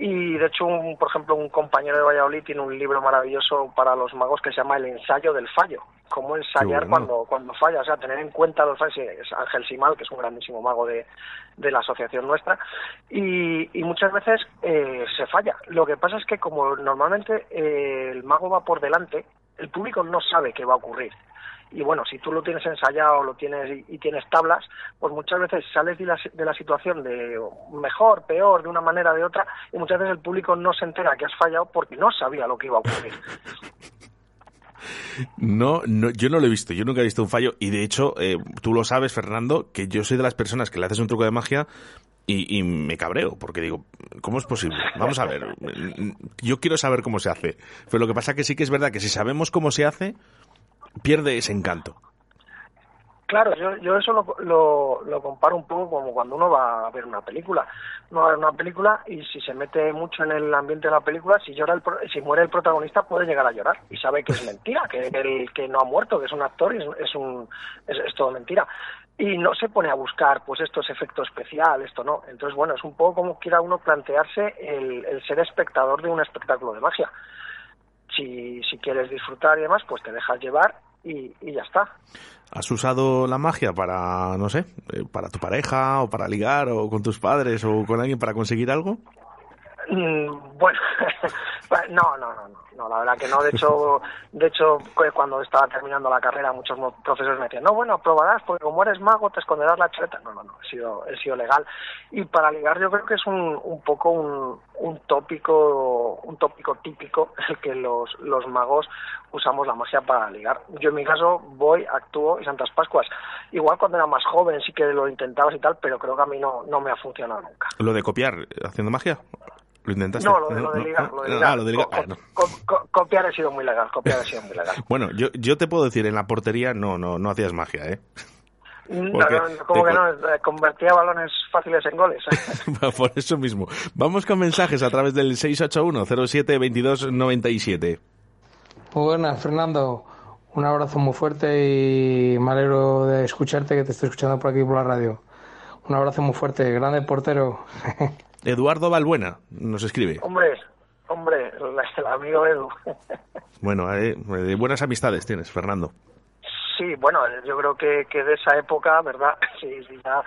Y de hecho, un, por ejemplo, un compañero de Valladolid tiene un libro maravilloso para los magos que se llama El ensayo del fallo. Cómo ensayar bueno. cuando, cuando falla, o sea, tener en cuenta los fallos. Es Ángel Simal, que es un grandísimo mago de, de la asociación nuestra. Y, y muchas veces eh, se falla. Lo que pasa es que como normalmente eh, el mago va por delante, el público no sabe qué va a ocurrir. Y bueno, si tú lo tienes ensayado, lo tienes y, tienes tablas, pues muchas veces sales de la, de la situación de mejor, peor, de una manera, de otra, y muchas veces el público no se entera que has fallado porque no sabía lo que iba a ocurrir. No, no, yo no lo he visto, yo nunca he visto un fallo, y de hecho, eh, tú lo sabes, Fernando, que yo soy de las personas que le haces un truco de magia y, me cabreo, porque digo, ¿cómo es posible? Vamos a ver, yo quiero saber cómo se hace, pero lo que pasa que sí que es verdad que si sabemos cómo se hace, pierde ese encanto. Claro, yo, yo eso lo, lo, lo comparo un poco como cuando uno va a ver una película. Uno va a ver una película y si se mete mucho en el ambiente de la película, si llora el, si muere el protagonista puede llegar a llorar y sabe que es mentira, que el que no ha muerto, que es un actor y es, es un es, es todo mentira. Y no se pone a buscar pues estos efectos especiales, esto no. Entonces, bueno, es un poco como quiera uno plantearse el, el ser espectador de un espectáculo de magia. Si, si quieres disfrutar y demás, pues te dejas llevar y, y ya está. ¿Has usado la magia para, no sé, eh, para tu pareja o para ligar o con tus padres o con alguien para conseguir algo? Mm, Bueno, no, no, no, no, la verdad que no. De hecho, de hecho, cu- cuando estaba terminando la carrera, muchos profesores me decían, no, bueno, probarás, porque como eres mago, te esconderás la chaleta. No, no, no, he sido, he sido legal. Y para ligar, yo creo que es un, un poco un, un tópico, un tópico típico el que los, los magos usamos la magia para ligar. Yo en mi caso voy, actúo y Santas Pascuas. Igual cuando era más joven sí que lo intentabas y tal, pero creo que a mí no, no me ha funcionado nunca. ¿Lo de copiar haciendo magia? ¿Lo intentaste? No, lo de, lo de ligar, lo de ligar. Ah, lo de ligar. Ah, no. Co- co- copiar ha sido muy legal, copiar ha sido muy legal. Bueno, yo, yo te puedo decir, en la portería no, no, no hacías magia, ¿eh? No, Porque no, no, como te que no, eh, convertía balones fáciles en goles. ¿eh? Por eso mismo. Vamos con mensajes a través del 681-07-2297. Muy buenas, Fernando. Un abrazo muy fuerte y me alegro de escucharte, que te estoy escuchando por aquí por la radio. Un abrazo muy fuerte, grande portero. Eduardo Balbuena nos escribe. hombre, hombre, el, amigo Edu. Bueno, eh, eh, buenas amistades tienes, Fernando. Sí, bueno, yo creo que, que de esa época, ¿verdad? Sí, sí, ya.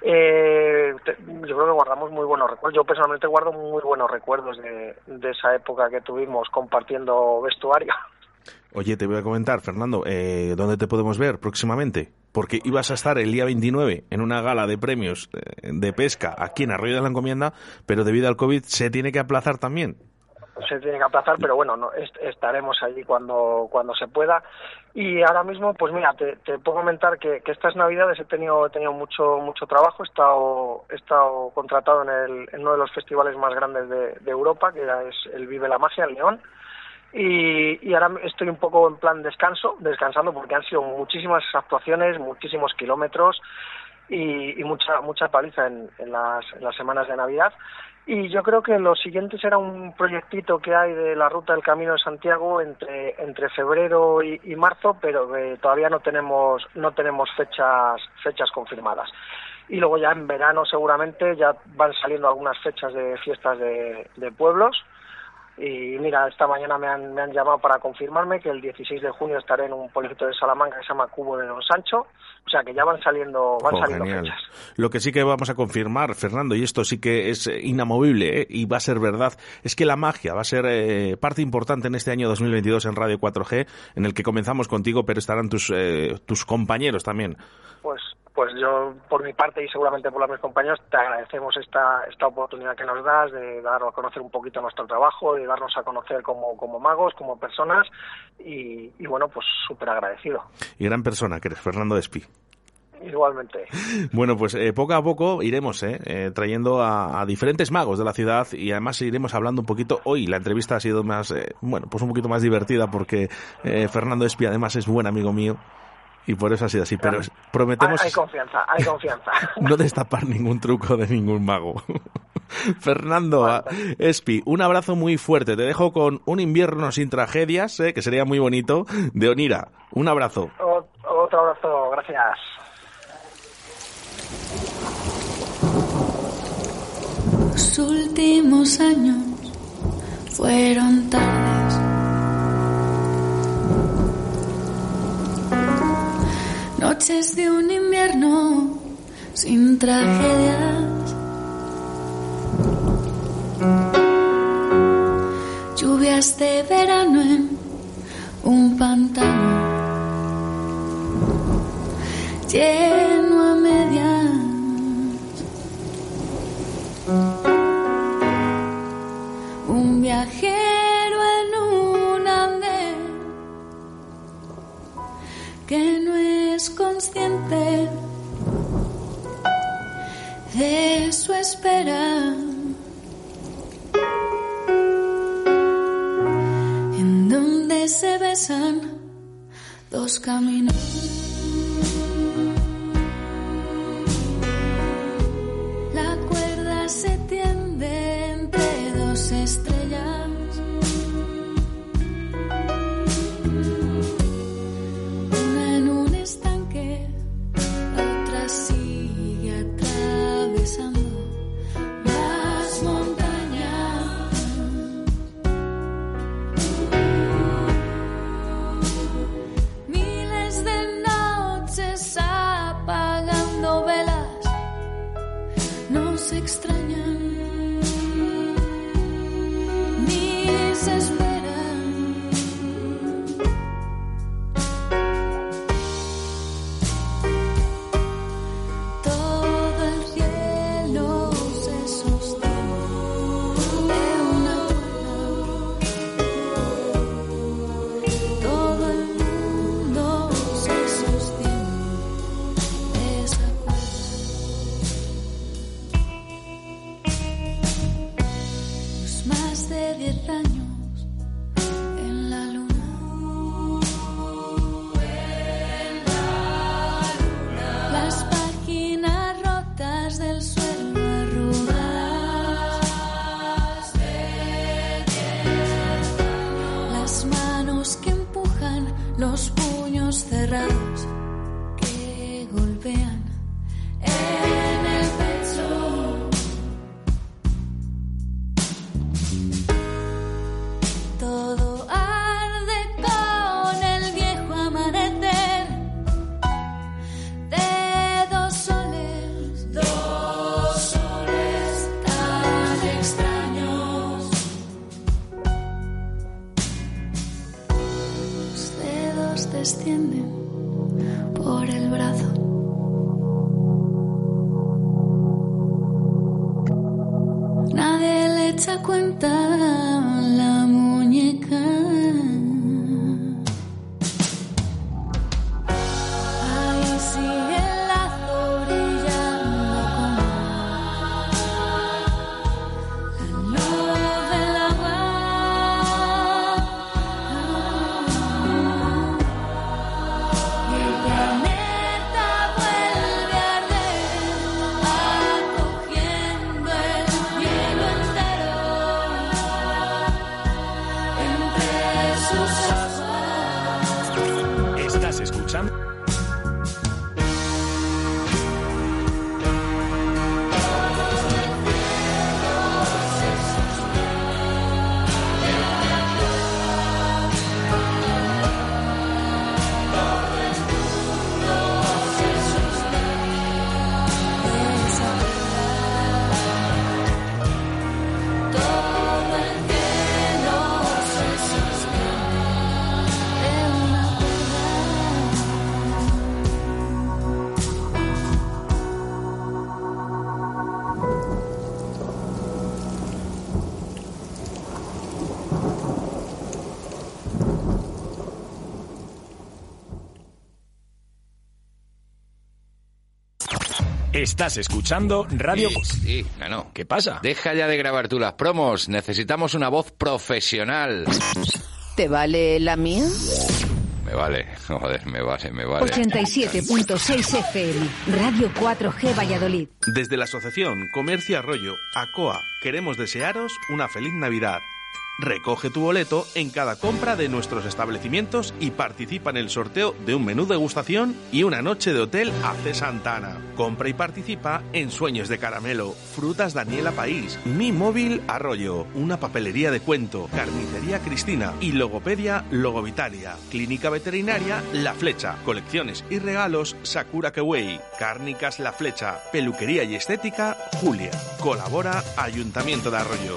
eh, te- yo creo que guardamos muy buenos recuerdos. Yo personalmente guardo muy buenos recuerdos de, de esa época que tuvimos compartiendo vestuario. Oye, te voy a comentar, Fernando, eh, ¿dónde te podemos ver próximamente? Porque ibas a estar el día 29 en una gala de premios eh, de pesca aquí en Arroyo de la Encomienda, pero debido al COVID se tiene que aplazar también. se tiene que aplazar, pero bueno, no, est- estaremos allí cuando, cuando se pueda. Y ahora mismo, pues mira, te, puedo comentar que, estas navidades he tenido, he tenido mucho, mucho trabajo, he estado, he estado contratado en, el, en uno de los festivales más grandes de, de Europa, que es el Vive la Magia, en León. Y, y ahora estoy un poco en plan descanso, descansando porque han sido muchísimas actuaciones, muchísimos kilómetros y, mucha mucha paliza en, en las, en las semanas de Navidad. Y yo creo que lo siguiente será un proyectito que hay de la ruta del Camino de Santiago entre, entre febrero y, marzo, pero que todavía no tenemos, no tenemos fechas, fechas confirmadas. Y luego ya en verano seguramente ya van saliendo algunas fechas de fiestas de pueblos Y mira, esta mañana me han, me han llamado para confirmarme que el 16 de junio estaré en un pueblito de Salamanca que se llama Cubo de Don Sancho. O sea que ya van saliendo, van Oh, saliendo genial. fechas. Lo que sí que vamos a confirmar, Fernando, y esto sí que es eh, inamovible ¿eh? y va a ser verdad, es que la magia va a ser eh, parte importante en este año 2022 en Radio 4G, en el que comenzamos contigo, pero estarán tus, eh, tus compañeros también. Pues, pues yo, por mi parte y seguramente por los mis compañeros, te agradecemos esta, esta oportunidad que nos das de dar a conocer un poquito nuestro trabajo, de darnos a conocer como, como magos, como personas y, y bueno, pues súper agradecido. Y gran persona que eres, Fernando Espi. Igualmente. Bueno, pues eh, poco a poco iremos eh, eh, trayendo a, a diferentes magos de la ciudad y además iremos hablando un poquito. Hoy la entrevista ha sido más, eh, bueno, pues un poquito más divertida porque eh, Fernando Espi además es buen amigo mío y por eso ha sido así. Pero prometemos Hay, hay confianza, hay confianza. no destapar ningún truco de ningún mago. Fernando a- Espi, un abrazo muy fuerte. Te dejo con un invierno sin tragedias, eh, que sería muy bonito, de Onira. Un abrazo. O- otro abrazo, gracias. Los últimos años fueron tardes. Noches de un invierno sin tragedias. Lluvias de verano en un pantano lleno a medias. Un viajero en un andén que no es consciente de su espera. En donde se besan dos caminos. Estás escuchando Radio... Sí, sí, Nano. ¿Qué pasa? Deja ya de grabar tú las promos. Necesitamos una voz profesional. ¿Te vale la mía? Me vale, joder, me vale, me vale. 87.6 FM, Radio 4G Valladolid. Desde la Asociación Comercio Arroyo, ACOA, queremos desearos una feliz Navidad. Recoge tu boleto en cada compra de nuestros establecimientos y participa en el sorteo de un menú degustación y una noche de hotel AC Santana. Compra y participa en Sueños de Caramelo, Frutas Daniela País, Mi Móvil Arroyo, una papelería de cuento, Carnicería Cristina y Logopedia Logovitalia, Clínica Veterinaria La Flecha, Colecciones y Regalos Sakura Kewei, Cárnicas La Flecha, Peluquería y Estética Julia. Colabora Ayuntamiento de Arroyo.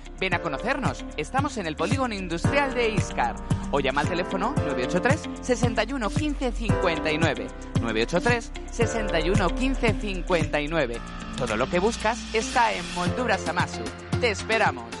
Ven a conocernos. Estamos en el polígono industrial de Iscar. O llama al teléfono 983 61 15 59. 983 61 15 59. Todo lo que buscas está en Molduras Amasu. Te esperamos.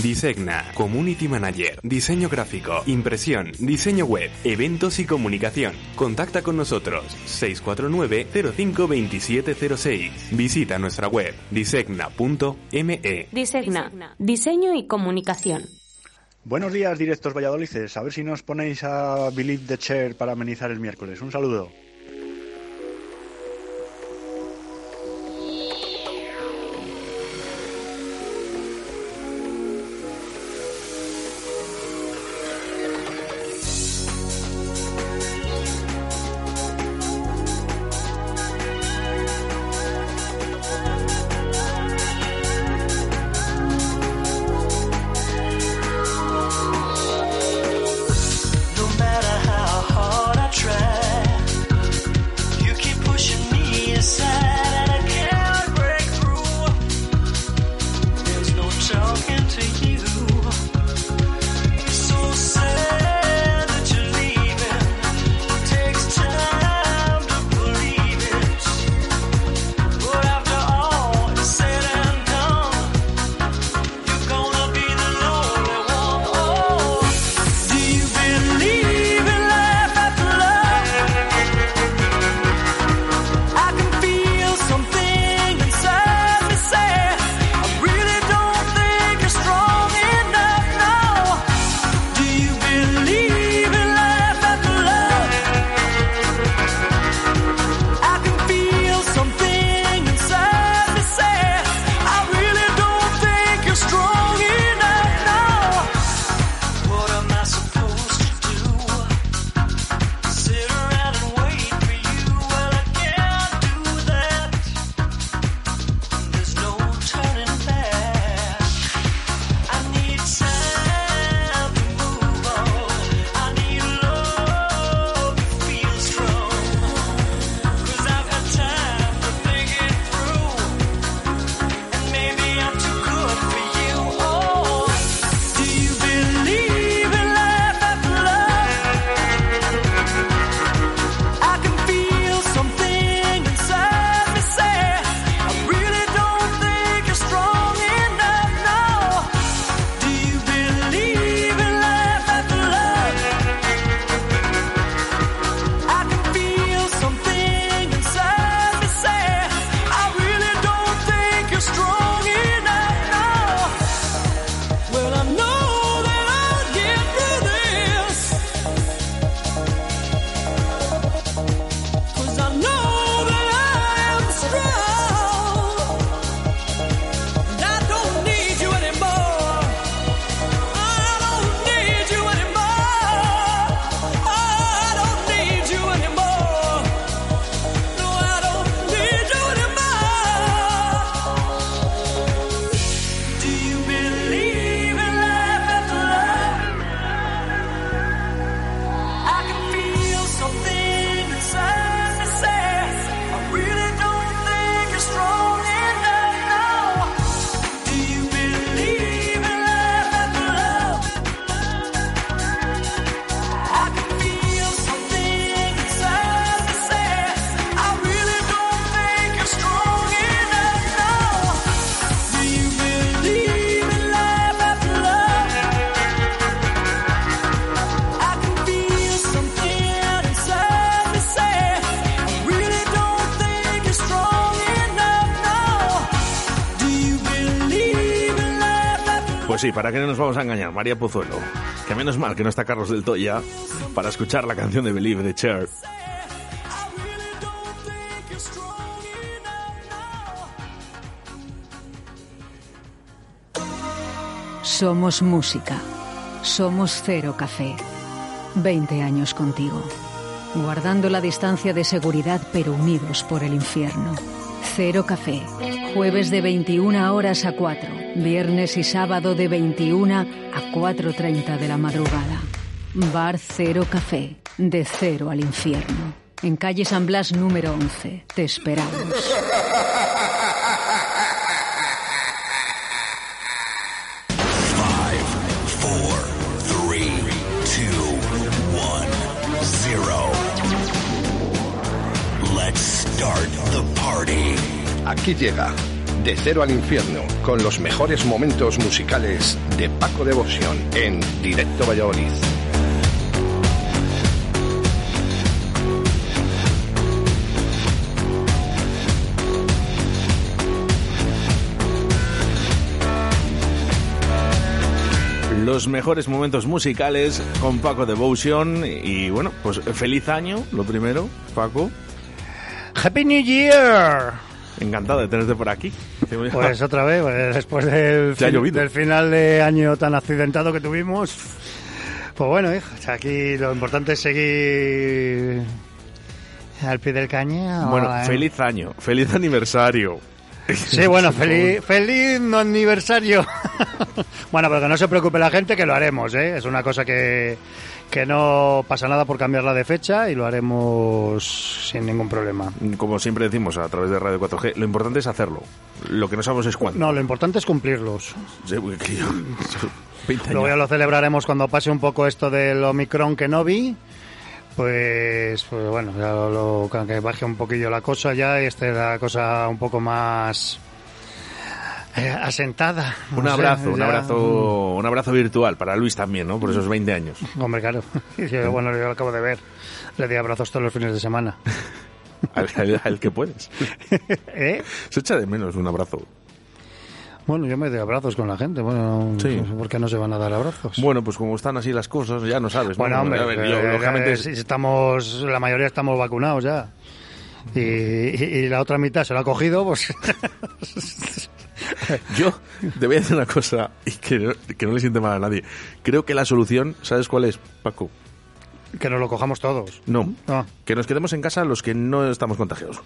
Disegna, Community Manager, Diseño Gráfico, Impresión, Diseño Web, Eventos y Comunicación. Contacta con nosotros 649-052706. Visita nuestra web disegna.me. Disegna, diseño y comunicación. Buenos días, directos Valladolices. A ver si nos ponéis a Believe the Chair para amenizar el miércoles. Un saludo. Sí, ¿para qué no nos vamos a engañar? María Pozuelo. Que menos mal que no está Carlos del Toya para escuchar la canción de Believe de Cher. Somos música. Somos Cero Café. 20 años contigo. Guardando la distancia de seguridad pero unidos por el infierno. Cero Café. Jueves de 21 horas a 4. Viernes y sábado de 21 a 4.30 de la madrugada. Bar Cero Café. De cero al infierno. En calle San Blas número 11. Te esperamos. Five, four, three, two, one, zero. Let's start the party. Aquí llega De Cero al Infierno con los mejores momentos musicales de Paco Devoción en Directo Valladolid. Los mejores momentos musicales con Paco Devotion. Y bueno, pues feliz año, lo primero, Paco. Happy New Year. Encantado de tenerte por aquí. Pues otra vez, pues, después del, fin- del final de año tan accidentado que tuvimos. Pues bueno, hijo, aquí lo importante es seguir al pie del cañón. Bueno, ¿eh? feliz año, feliz aniversario. Sí, bueno, feliz, feliz no aniversario. bueno, pero que no se preocupe la gente que lo haremos, ¿eh? Es una cosa que, que no pasa nada por cambiarla de fecha y lo haremos sin ningún problema. Como siempre decimos a través de Radio 4G, lo importante es hacerlo. Lo que no sabemos es cuándo. No, lo importante es cumplirlos. Sí, que yo- 20 Luego ya lo celebraremos cuando pase un poco esto del Omicron que no vi. Pues, pues bueno, ya lo, lo- que baje un poquillo la cosa ya y esté la cosa un poco más asentada. Un No abrazo, un ya. abrazo, un abrazo virtual para Luis también, ¿no? Por esos 20 años. Hombre, claro. Bueno, yo lo acabo de ver. Le di abrazos todos los fines de semana. Al, al- al que puedes. ¿Eh? Se echa de menos un abrazo. Bueno, yo me doy abrazos con la gente. Bueno, Sí. no ¿por qué no se van a dar abrazos? Bueno, pues como están así las cosas, ya no sabes. ¿no? Bueno, hombre, A ver, yo, eh, lógicamente, eh, estamos, la mayoría estamos vacunados ya. Y, la otra mitad se lo ha cogido, pues yo te voy a decir una cosa y que no, que no le siente mal a nadie. Creo que la solución, ¿sabes cuál es, Paco? que nos lo cojamos todos. No, Ah. que nos quedemos en casa los que no estamos contagiados.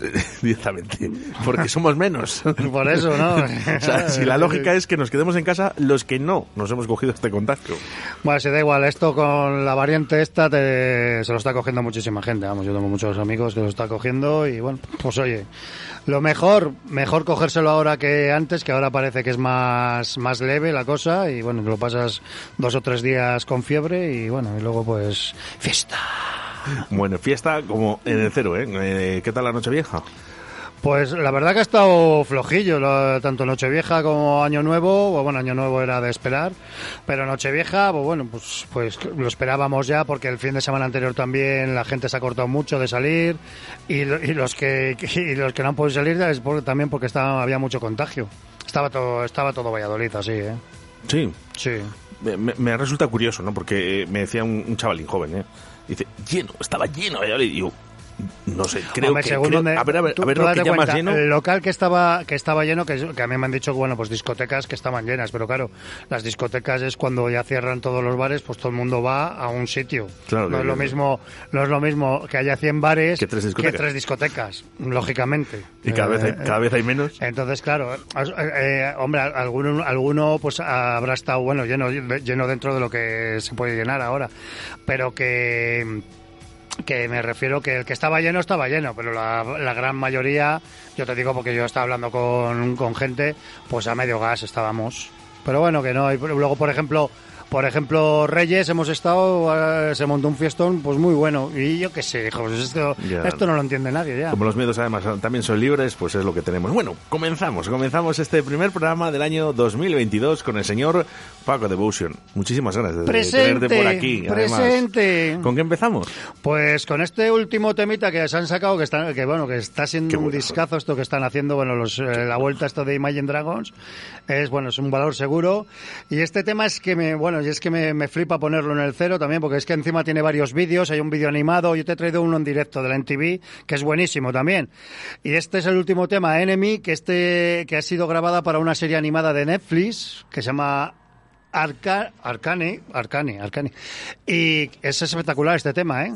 Directamente. Porque somos menos. Por eso, ¿no? o sea, si la lógica es que nos quedemos en casa los que no nos hemos cogido este contagio. Bueno, si da igual, esto con la variante esta te- se lo está cogiendo muchísima gente. Vamos, yo tengo muchos amigos que lo está cogiendo y bueno, pues oye, lo mejor, mejor cogérselo ahora que antes, que ahora parece que es más, más leve la cosa y bueno, lo pasas dos o tres días con fiebre y bueno, y luego pues fiesta. Bueno, fiesta como en el cero, ¿eh? Eh, ¿Qué tal la noche vieja? Pues la verdad que ha estado flojillo, lo- tanto Nochevieja como Año Nuevo, bueno, Año Nuevo era de esperar, pero Nochevieja, pues bueno, pues, pues lo esperábamos ya porque el fin de semana anterior también la gente se ha cortado mucho de salir y, y los que y los que no han podido salir es por- también porque estaba, había mucho contagio. Estaba todo, estaba todo Valladolid así, ¿eh? Sí. Sí. Me, me- me resulta curioso, ¿no? Porque eh, me decía un, un chavalín joven, ¿eh? Dice, lleno, estaba lleno. Y yo, no sé, creo Hombre, que... según creo- donde- a ver, a ver, a ver lo que cuenta, lleno. El local que estaba, que estaba lleno, que, que a mí me han dicho que, bueno, pues discotecas que estaban llenas, pero claro, las discotecas es cuando ya cierran todos los bares, pues todo el mundo va a un sitio. Claro, no que- es lo mismo, no es lo mismo que haya 100 bares Que tres discotecas. tres discotecas, lógicamente. Y cada vez, hay, Eh, cada vez hay menos. entonces, claro, eh, hombre, alguno, alguno pues habrá estado bueno lleno, lleno dentro de lo que se puede llenar ahora, pero que que me refiero que el que estaba lleno estaba lleno, pero la, la gran mayoría, yo te digo porque yo estaba hablando con, con gente, pues a medio gas estábamos. Pero bueno, que no. Y luego, por ejemplo, Por ejemplo, Reyes, hemos estado, eh, se montó un fiestón pues muy bueno. Y yo qué sé, hijos, esto, Ya. esto no lo entiende nadie ya. Como los miedos además también son libres, pues es lo que tenemos. Bueno, comenzamos, comenzamos este primer programa del año 2022 con el señor Paco Devotion. Muchísimas de Presente, tenerte por aquí. además. presente. ¿Con qué empezamos? Pues con este último temita que se han sacado, que está, que bueno, que está siendo un discazo esto que están haciendo, bueno, los, eh, la vuelta esto de Imagine Dragons, es bueno, es un valor seguro. Y este tema es que me, bueno, y es que me, me flipa ponerlo en el cero también, porque es que encima tiene varios vídeos, hay un vídeo animado, yo te he traído uno en directo de la MTV, que es buenísimo también. Y este es el último tema, Enemy, que este, que ha sido grabada para una serie animada de Netflix, que se llama Arca, Arcane, Arcane, Arcane. Y es espectacular este tema, ¿eh?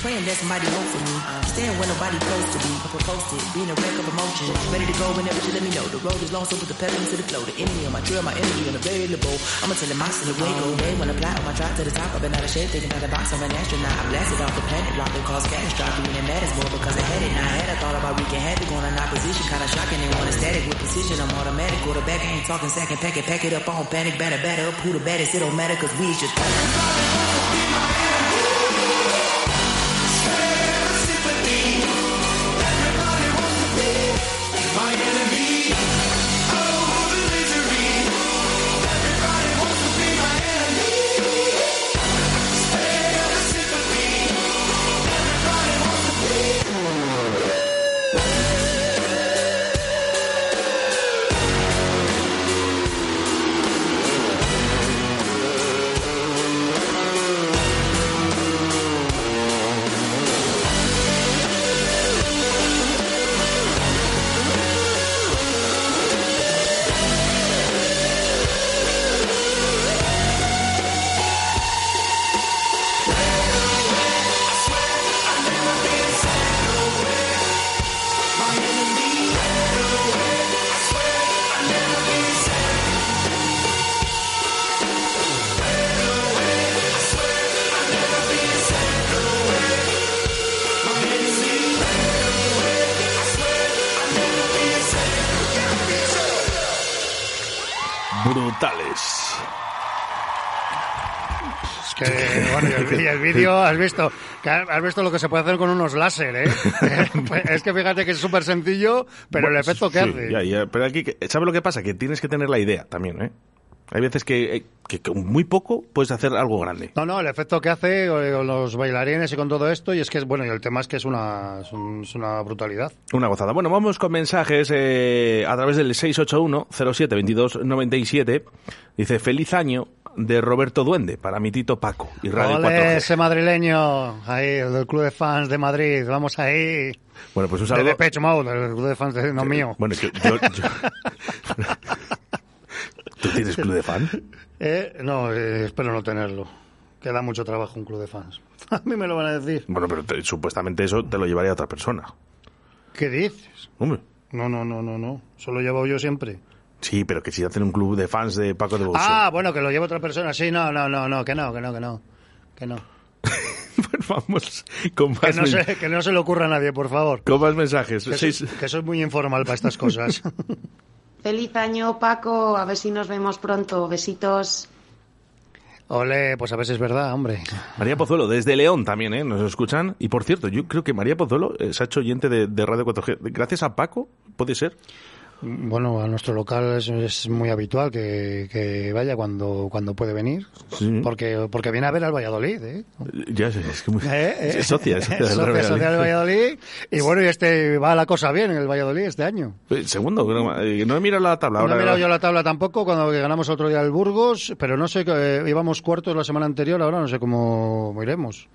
Praying that somebody hope for me. Staying where nobody close to be. Proposed it, being a wreck of emotion. Ready to go whenever you let me know. The road is long, so put the pedal into the flow. The enemy on my trail, my energy unavailable. I'ma tell him I still away, go away. When I fly on my drive to the top, I've been out of shape, thinking out the box, I'm an astronaut. I blasted off the planet, rock and cause catastrophe. And it matters more because I had it. Now I had, I thought about wreaking havoc on an opposition. Kinda shocking, they want a static with precision. I'm automatic, quarterback, I ain't talking second, pack it, pack it up, on panic, batter, batter up. Who the baddest, it don't matter, cause we just. Brutales. Es que, bueno, y el, el vídeo, has visto, has visto lo que se puede hacer con unos láser, ¿eh? es que fíjate que es súper sencillo, pero el Bueno, efecto que sí, hace. ya, ya, pero aquí, ¿sabes lo que pasa? Que tienes que tener la idea también, ¿eh? Hay veces que, eh, que con muy poco puedes hacer algo grande. No, no, el efecto que hace eh, con los bailarines y con todo esto, y es que es bueno, y el tema es que es una, es, un- es una brutalidad. Una gozada. Bueno, vamos con mensajes eh, a través del 681-07-2297. Dice, feliz año de Roberto Duende para mi tito Paco y Radio Ole, 4G. ese madrileño, ahí, el del Club de Fans de Madrid, vamos ahí. Bueno, pues un De saludo. Depeche Mode, el Club de Fans de, no mío. Bueno, es que yo, yo- ¿Tú tienes club de fan? Eh, no, eh, espero no tenerlo. Queda mucho trabajo un club de fans. A mí me lo van a decir. Bueno, pero te- supuestamente eso te lo llevaría a otra persona. ¿Qué dices? Hombre. No, no, no, no, no. Eso lo llevo yo siempre. Sí, pero que si hacen un club de fans de Paco de Bolsón. Ah, bueno, que lo lleva otra persona. Sí, no, no, no, no, que no, que no, que no. Que no. Vamos con Que más, no, men- se, que no se le ocurra a nadie, por favor. con más mensajes. Que, soy, que soy muy informal para estas cosas. Feliz año, Paco. A ver si nos vemos pronto. Besitos. Ole, pues a ver si es verdad, hombre. María Pozuelo, desde León también, ¿eh? Nos escuchan. Y por cierto, yo creo que María Pozuelo eh, se ha hecho oyente de, de Radio 4G. Gracias a Paco, ¿puede ser? Bueno, a nuestro local es, es muy habitual que, que vaya cuando, cuando puede venir. Sí. Porque, porque viene a ver al Valladolid, ¿eh? Ya sé, es que muy... Eh, eh. es socia, es socia del Socia, Real socia del Valladolid. Y bueno, y este va la cosa bien en el Valladolid este año. Eh, Segundo, no, eh, no he mirado la tabla No ahora. he mirado yo la tabla tampoco cuando ganamos otro día el Burgos, pero no sé, que íbamos cuartos la semana anterior, ahora no sé cómo iremos.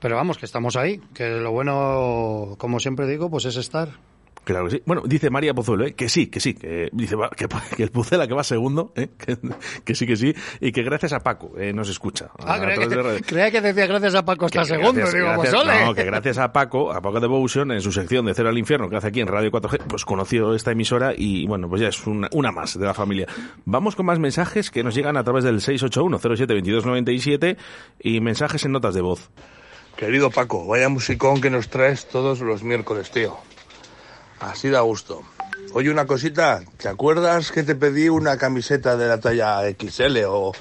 Pero vamos, que estamos ahí, que lo bueno, como siempre digo, pues es estar. Claro que sí. Bueno, dice María Pozuelo, ¿eh? que sí, que sí. Que, dice que, que el Pucela que va segundo, ¿eh? que, que sí, que sí. Y que gracias a Paco eh, nos escucha. Ah, a creía que, creía que decía gracias a Paco está Que segundo. gracias- digo, gracias- pues ole. No, que gracias a Paco, a Paco de Devotion, en su sección de Cero al Infierno que hace aquí en Radio 4G, pues conoció esta emisora y bueno, pues ya es una, una más de la familia. Vamos con más mensajes que nos llegan a través del 681-07-2297 y mensajes en notas de voz. Querido Paco, vaya musicón que nos traes todos los miércoles, tío. Así da gusto. Oye, una cosita, ¿te acuerdas que te pedí una camiseta de la talla XL o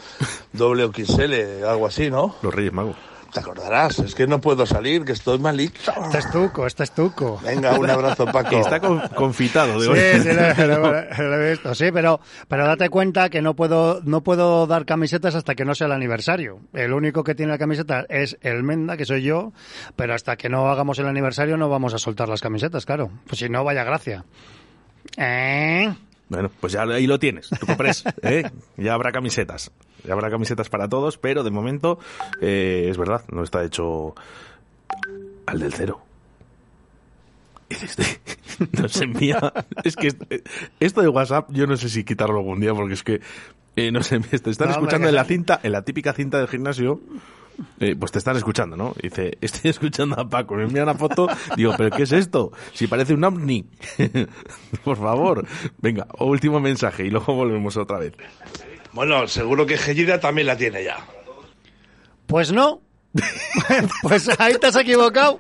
doble XL, algo así, no? Los Reyes Magos. Te acordarás, es que no puedo salir, que estoy malito. Este es tuco, este es tuco. Venga, un abrazo, Paco. Está con- confitado de Sí, hoy. sí, lo, lo- lo he visto, sí, pero, pero date cuenta que no puedo, no puedo dar camisetas hasta que no sea el aniversario. El único que tiene la camiseta es el Menda, que soy yo, pero hasta que no hagamos el aniversario no vamos a soltar las camisetas, claro. Pues si no, vaya gracia. ¿Eh? Bueno, pues ya ahí lo tienes, tu comprés, ¿eh? Ya habrá camisetas, ya habrá camisetas para todos, pero de momento, eh, es verdad, no está hecho al del cero. Y dices, nos envía, es que est- esto de WhatsApp yo no sé si quitarlo algún día porque es que eh, no sé, te están No, escuchando en la cinta, en la típica cinta del gimnasio. Eh, pues te están escuchando, ¿no? Dice, estoy escuchando a Paco, me envía una foto, digo, ¿pero qué es esto? Si parece un ovni. Por favor. Venga, último mensaje y luego volvemos otra vez. Bueno, seguro que Gellida también la tiene ya. Pues no. Pues ahí te has equivocado.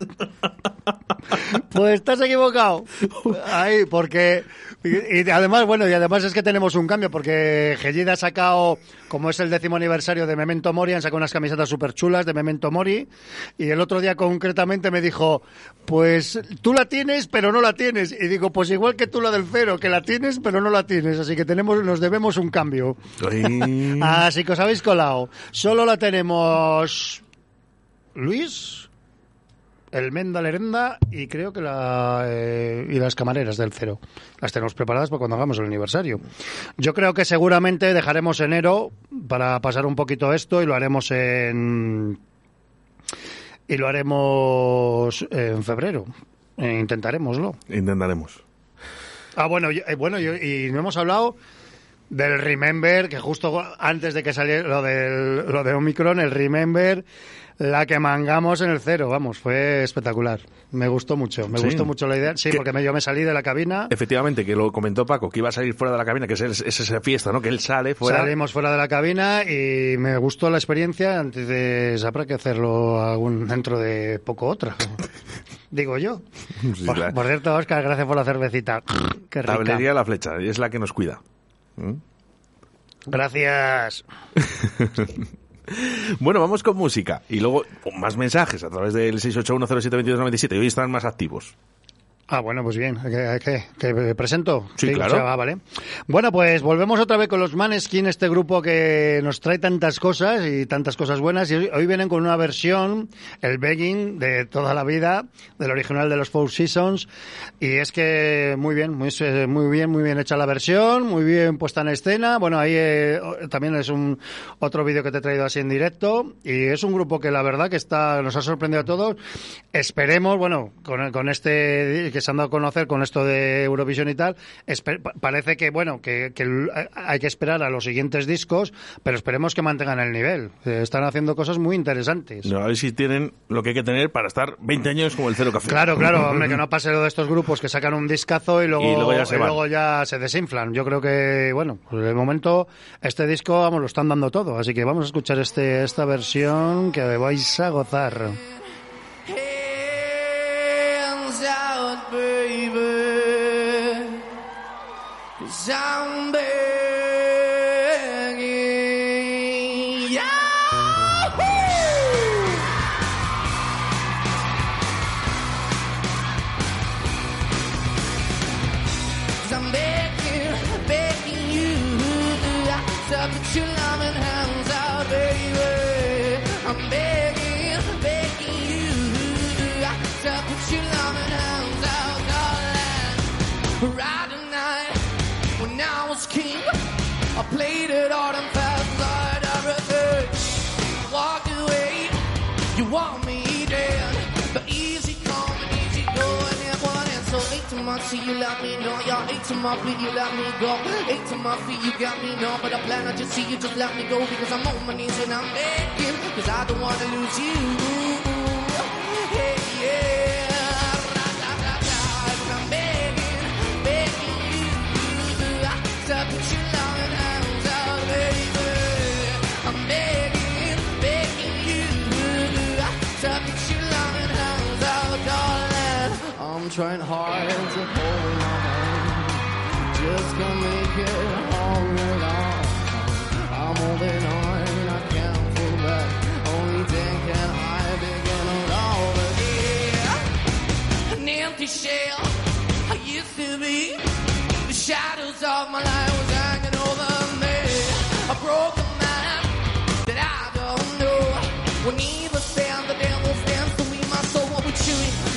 Pues estás equivocado. Ahí, porque. Y, y además, bueno, y además es que tenemos un cambio, porque Gellida ha sacado, como es el décimo aniversario de Memento Mori, han sacado unas camisetas súper chulas de Memento Mori. Y el otro día concretamente me dijo, pues tú la tienes, pero no la tienes. Y digo, pues igual que tú la del cero, que la tienes, pero no la tienes. Así que tenemos, nos debemos un cambio. Así que os habéis colado. Solo la tenemos Luis, el Menda Lerenda y creo que la eh, y las camareras del cero. Las tenemos preparadas para cuando hagamos el aniversario. Yo creo que seguramente dejaremos enero para pasar un poquito esto y lo haremos en y lo haremos en febrero. Eh, intentaremoslo. Intentaremos. Ah, bueno, y, eh, bueno, y, y no hemos hablado del Remember, que justo antes de que saliera lo, del, lo de Omicron, el Remember, la que mangamos en el cero, vamos, fue espectacular. Me gustó mucho, me Sí. gustó mucho la idea. Sí, porque me, yo me salí de la cabina, Efectivamente, que lo comentó Paco, que iba a salir fuera de la cabina, que es, es- es esa fiesta, ¿no? Que él sale fuera. salimos fuera de la cabina y me gustó la experiencia. Entonces habrá que hacerlo algún, dentro de poco otra. Digo yo. Sí, Por, cierto, Oscar, gracias por la cervecita. Qué rica. Tablería La Flecha, y es la que nos cuida. ¿Mm? Gracias. Bueno, vamos con música y luego más mensajes a través del 681072297 y hoy están más activos. Ah, bueno, pues bien. ¿Qué, qué- qué presento? Sí, claro. o sea, ah, vale. Bueno, pues volvemos otra vez con los Maneskin, este grupo que nos trae tantas cosas y tantas cosas buenas. Y hoy, hoy vienen con una versión, el begging de toda la vida, del original de los Four Seasons. Y es que muy bien, muy, eh, muy bien, muy bien hecha la versión, muy bien puesta en escena. Bueno, ahí eh, también es un otro vídeo que te he traído así en directo. Y es un grupo que la verdad que está, nos ha sorprendido a todos. Esperemos, bueno, con, con este que se han dado a conocer con esto de Eurovisión y tal, parece que, bueno, que, que hay que esperar a los siguientes discos, pero esperemos que mantengan el nivel. Eh, Están haciendo cosas muy interesantes. No, a ver si tienen lo que hay que tener para estar 20 años como el Cero Café. Claro, claro, hombre, que no pase lo de estos grupos que sacan un discazo y luego, Y luego ya se y luego ya se desinflan. Yo creo que, bueno, pues de momento este disco, vamos, lo están dando todo. Así que vamos a escuchar este esta versión que vais a gozar. Baby. Cause I'm begging. I played it hard and fast, like everything. Walked away, you want me dead, but easy come and easy go, and it wasn't so eight to my feet, you let me know, yeah, eight to my feet you let me go, eight to my feet you got me know, but I plan I just see you just let me go because I'm on my knees and I'm begging, cause I don't wanna lose you. Hey, yeah, I'm trying hard to hold on. just gonna make it all along. I'm holding on, I can't pull back. Only then can I begin it all again. An empty shell I used to be. The shadows of my life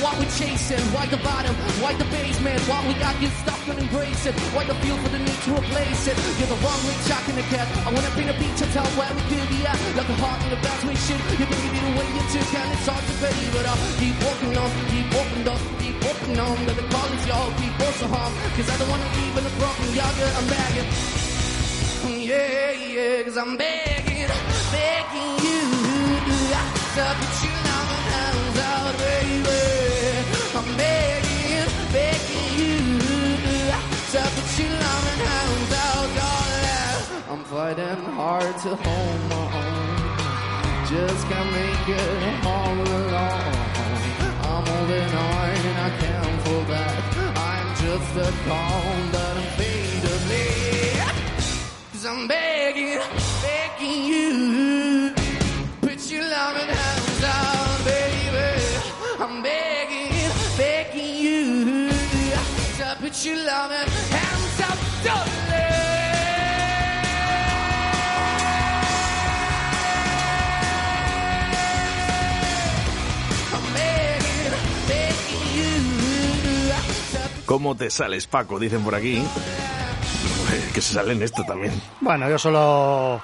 what we chasing. Why the bottom, why the basement? Why we got you stuck and embrace it? Why the feel for the need to replace it? You're the wrong way, shocking the cat. I wanna bring a beat to tell where we could be at. Like a heart in the best way, shit. You can give it away, you took, and it's hard to believe it. I'll keep walking on, keep walking on, keep walking on. That the call is y'all, keep also harm. Cause I don't wanna leave in a broken yogurt, I'm begging. Yeah, yeah, cause I'm begging, begging you to put your loving hands out, baby. I'm begging, begging you to put your loving hands out. I'm fighting hard to hold my own. Just can't make it all alone. I'm holding on and I can't pull back. I'm just a call that I'm fade Cause I'm begging Hands darling. ¿Cómo te sales, Paco? Dicen por aquí. Que se sale en esto también. Bueno, yo solo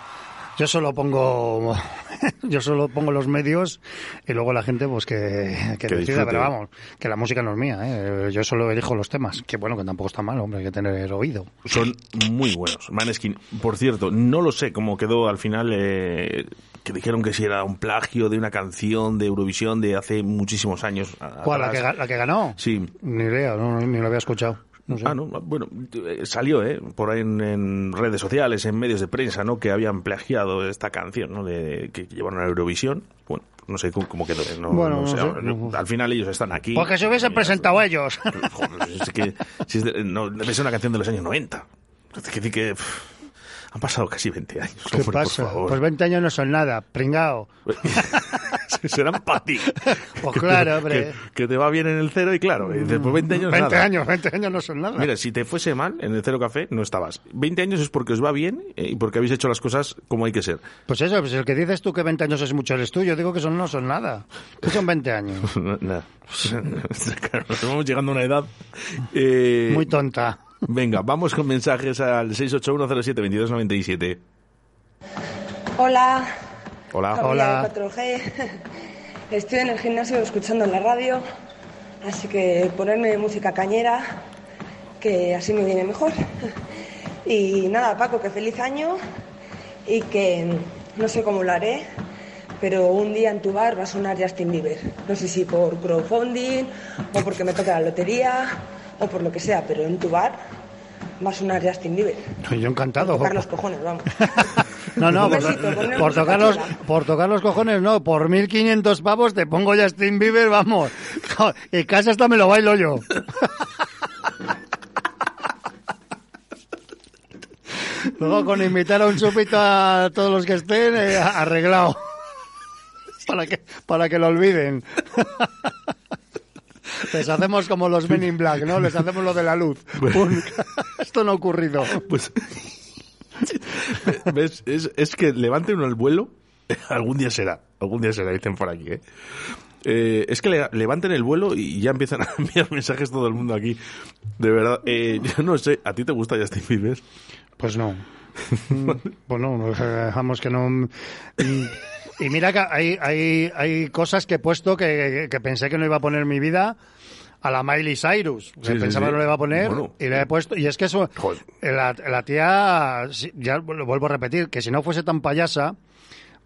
yo solo pongo yo solo pongo los medios y luego la gente pues que, que Que decida, pero vamos, que la música no es mía, ¿eh? yo solo elijo los temas, que bueno, que tampoco está mal, hombre, hay que tener oído. Son muy buenos. Maneskin, por cierto, no lo sé cómo quedó al final, eh, que dijeron que si era un plagio de una canción de Eurovisión de hace muchísimos años. a- ¿Cuál? ¿La que, atrás. ga- la que ganó? Sí. Ni idea, no, ni lo había escuchado. No sé. Ah, no, bueno, eh, salió, ¿eh? Por ahí en, en redes sociales, en medios de prensa, ¿no? Que habían plagiado esta canción, ¿no? De, que llevaron a Eurovisión. Bueno, no sé cómo, quedó. ¿eh? No, Bueno, no sé. Al final ellos están aquí. Pues que se hubiesen presentado ellos. Joder, es que si es, de- no, debe ser una canción de los años 90. Es que decir que pff, han pasado casi 20 años. ¿Qué hombre, por pasa? favor. Pues 20 años no son nada, pringao. serán para ti. Pues claro, hombre. Que, que te va bien en el cero y claro, y después 20 años 20 nada. años, 20 años no son nada. Mira, si te fuese mal en el cero café, no estabas. 20 años es porque os va bien eh, y porque habéis hecho las cosas como hay que ser. Pues eso, pues el que dices tú que 20 años es mucho eres tú, yo digo que son no son nada. Que son 20 años. Nada. Claro, Estamos llegando a una edad. eh, Muy tonta. Venga, vamos con mensajes al 681072297. Hola, Hola. 4G. Estoy en el gimnasio escuchando la radio, así que ponerme música cañera, que así me viene mejor. Y nada, Paco, que feliz año y que no sé cómo lo haré, pero un día en tu bar va a sonar Justin Bieber. No sé si por crowdfunding o porque me toca la lotería o por lo que sea, pero en tu bar va a sonar Justin Bieber. Yo encantado. Tocar los cojones, vamos. No, no, por, besito, por tocar los, por tocar los cojones no, por 1500 pavos te pongo Justin Bieber, vamos. En casa hasta me lo bailo yo. Luego con invitar a un chupito a todos los que estén, eh, arreglado. Para que, para que lo olviden. Les hacemos como los Men in Black, ¿no? Les hacemos lo de la luz. Pum. Esto no ha ocurrido. Pues. ¿Ves? Es, es que levante uno el vuelo, algún día será. Algún día será, dicen por aquí, ¿eh? Eh, es que le- levanten el vuelo y ya empiezan a enviar mensajes todo el mundo aquí. De verdad, eh, yo no sé, ¿a ti te gusta Justin Bieber? Pues no. Mm, Pues dejamos que no. Y mira que hay, hay, hay cosas que he puesto que, que pensé que no iba a poner en mi vida a la Miley Cyrus. que Sí, sí, pensaba sí. que no le iba a poner Bueno. y le he puesto. Y es que eso. La, la tía, ya lo vuelvo a repetir, que si no fuese tan payasa,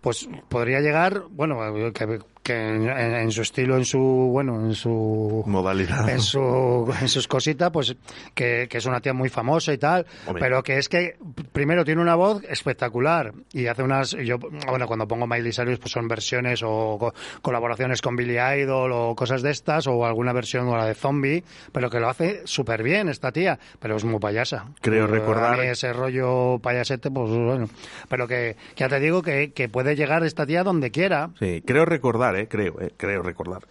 pues podría llegar, bueno, que, que en, en su estilo, en su, bueno, en su modalidad, en su, en sus cositas, pues que, que es una tía muy famosa y tal, Hombre. pero que es que primero tiene una voz espectacular y hace unas, yo, bueno, cuando pongo Miley Cyrus, pues son versiones o co- colaboraciones con Billy Idol o cosas de estas o alguna versión o la de Zombie, pero que lo hace súper bien esta tía, pero es muy payasa. Creo Pero recordar- ese rollo payasete, pues bueno, pero que, que ya te digo que, que puede llegar esta tía donde quiera. Sí, creo recordar, eh, creo, eh, creo recordar.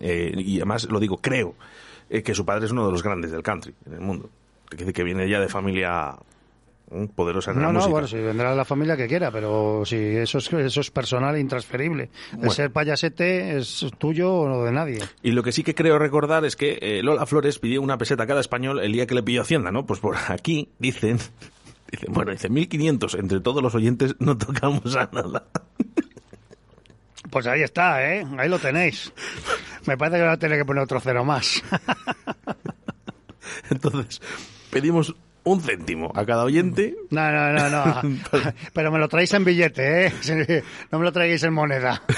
Eh, y además lo digo, creo, que su padre es uno de los grandes del country en el mundo. Que, que viene ya de familia mm, poderosa en la No, no, música. bueno, si vendrá la familia que quiera, pero si eso es, eso es personal e intransferible. Bueno. El ser payasete es tuyo o de nadie. Y lo que sí que creo recordar es que eh, Lola Flores pidió una peseta a cada español el día que le pidió Hacienda, ¿no? Pues por aquí dicen, dicen bueno, dice 1500 entre todos los oyentes no tocamos a nada. Pues ahí está, ¿eh? Ahí lo tenéis. Me parece que va a tener que poner otro cero más. Entonces, pedimos un céntimo a cada oyente. No, no, no, no. Pero me lo traéis en billete, ¿eh? No me lo traigáis en moneda.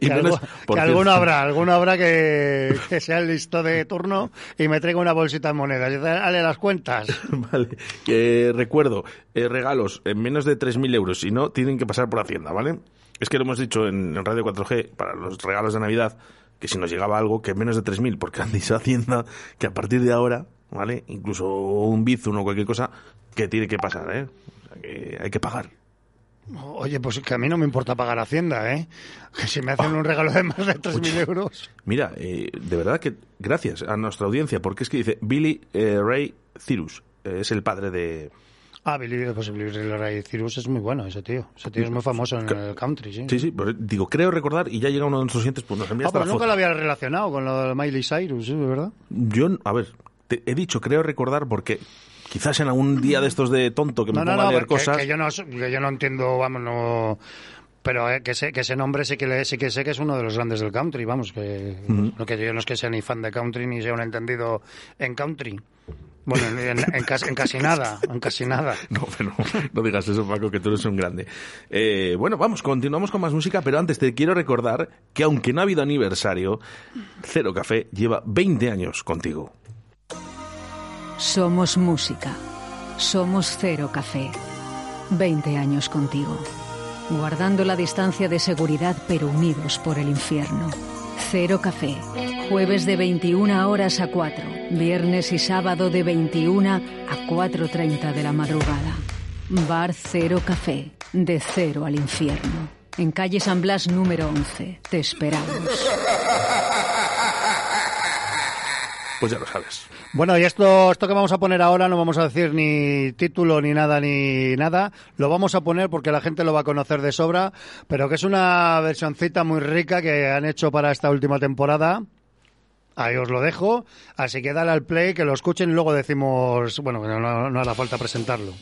Y que, menos- por que alguno habrá, alguno habrá que, que sea el listo de turno y me traiga una bolsita de monedas. Dale las cuentas. Vale. Que recuerdo, eh, regalos en menos de 3.000 euros. Si no, tienen que pasar por Hacienda, ¿vale? Es que lo hemos dicho en, en Radio 4G para los regalos de Navidad que si nos llegaba algo que menos de 3.000, porque han dicho Hacienda que a partir de ahora, ¿vale? Incluso un bizum o cualquier cosa, que tiene que pasar, ¿eh? O sea, que hay que pagar. Oye, pues que a mí no me importa pagar Hacienda, ¿eh? Que si me hacen un regalo de más de 3.000 euros. Mira, eh, de verdad que gracias a nuestra audiencia, porque es que dice Billy eh, Ray Cyrus, eh, es el padre de... Ah, Billy, pues Billy Ray Cyrus es muy bueno, ese tío. Ese tío es muy famoso en el country, sí. Sí, sí, pues digo, creo recordar, y ya llega uno de nuestros oyentes, pues nos envía Ah, pues la nunca lo había relacionado con lo de Miley Cyrus, ¿sí? ¿verdad? Yo, a ver, te he dicho, creo recordar, porque quizás en algún día de estos de tonto que me No, no, ponga no, a leer cosas... que yo no, que yo no entiendo, vamos, no... Pero eh, que, sé, que ese nombre sí que, le, sí que sé que es uno de los grandes del country, vamos, que, Ujú. lo que yo no es que sea ni fan de country ni sea un entendido en country. Bueno, en, en- en casi, en casi nada, en casi nada. No, pero no digas eso, Paco, que tú eres un grande. Eh, bueno, vamos, continuamos con más música, pero antes te quiero recordar que aunque no ha habido aniversario, Cero Café lleva 20 años contigo. Somos música. Somos Cero Café. 20 años contigo. Guardando la distancia de seguridad pero unidos por el infierno. Cero Café. Jueves de 21 horas a 4. Viernes y sábado de 21 a 4.30 de la madrugada. Bar Cero Café. De cero al infierno. en calle San Blas número 11. Te esperamos. Pues ya lo sabes. Bueno, y esto, esto que vamos a poner ahora no vamos a decir ni título ni nada ni nada. Lo vamos a poner porque la gente lo va a conocer de sobra, pero que es una versioncita muy rica que han hecho para esta última temporada. Ahí os lo dejo. Así que dale al play, que lo escuchen y luego decimos, bueno, no, no hará falta presentarlo.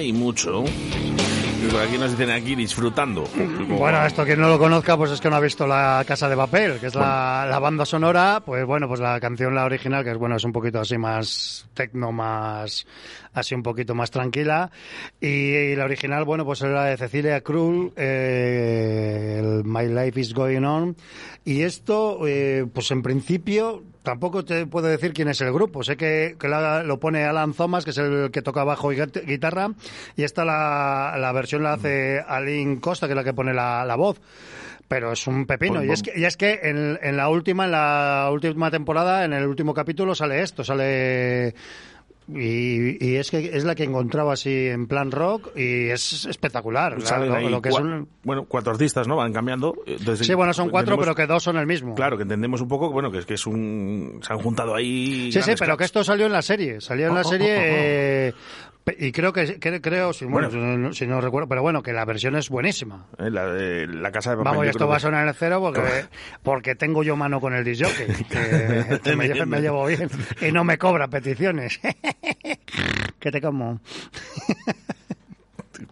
Y mucho. Por aquí nos dicen aquí disfrutando. Bueno, esto quien no lo conozca, pues es que no ha visto la Casa de Papel, que es la, la banda sonora, pues bueno, pues la canción, la original, que es bueno, es un poquito así más tecno, más, así un poquito más tranquila. Y, la original, bueno, pues era de Cecilia Krull, eh, el My Life is Going On. Y esto, eh, pues en principio, tampoco te puedo decir quién es el grupo. Sé que, que la- lo pone Alan Thomas, que es el que toca bajo y guit- guitarra, y esta la, la versión la hace Aline Costa, que es la que pone la, la voz. Pero es un pepino. Pues y, es que, y es que en, en la última, en la última temporada, en el último capítulo, sale esto, sale. Y, y es que es la que encontraba así en plan rock y es espectacular. lo, que es cua- un- Bueno, cuatro artistas, ¿no? Van cambiando. Entonces, Sí, bueno, son cuatro, pero que dos son el mismo. Claro, que entendemos un poco, bueno, que es que es un... Se han juntado ahí... Sí, sí, pero que esto salió en la serie. Salió en Oh, la oh, serie. oh, oh. eh, y creo que, que- creo, si, bueno, Bueno. si no- si no recuerdo, pero bueno, que la versión es buenísima. Eh, La, la casa de papel. Vamos, esto va a sonar en el cero porque, porque tengo yo mano con el disjockey, que, que me, me llevo bien y no me cobra peticiones. que te como.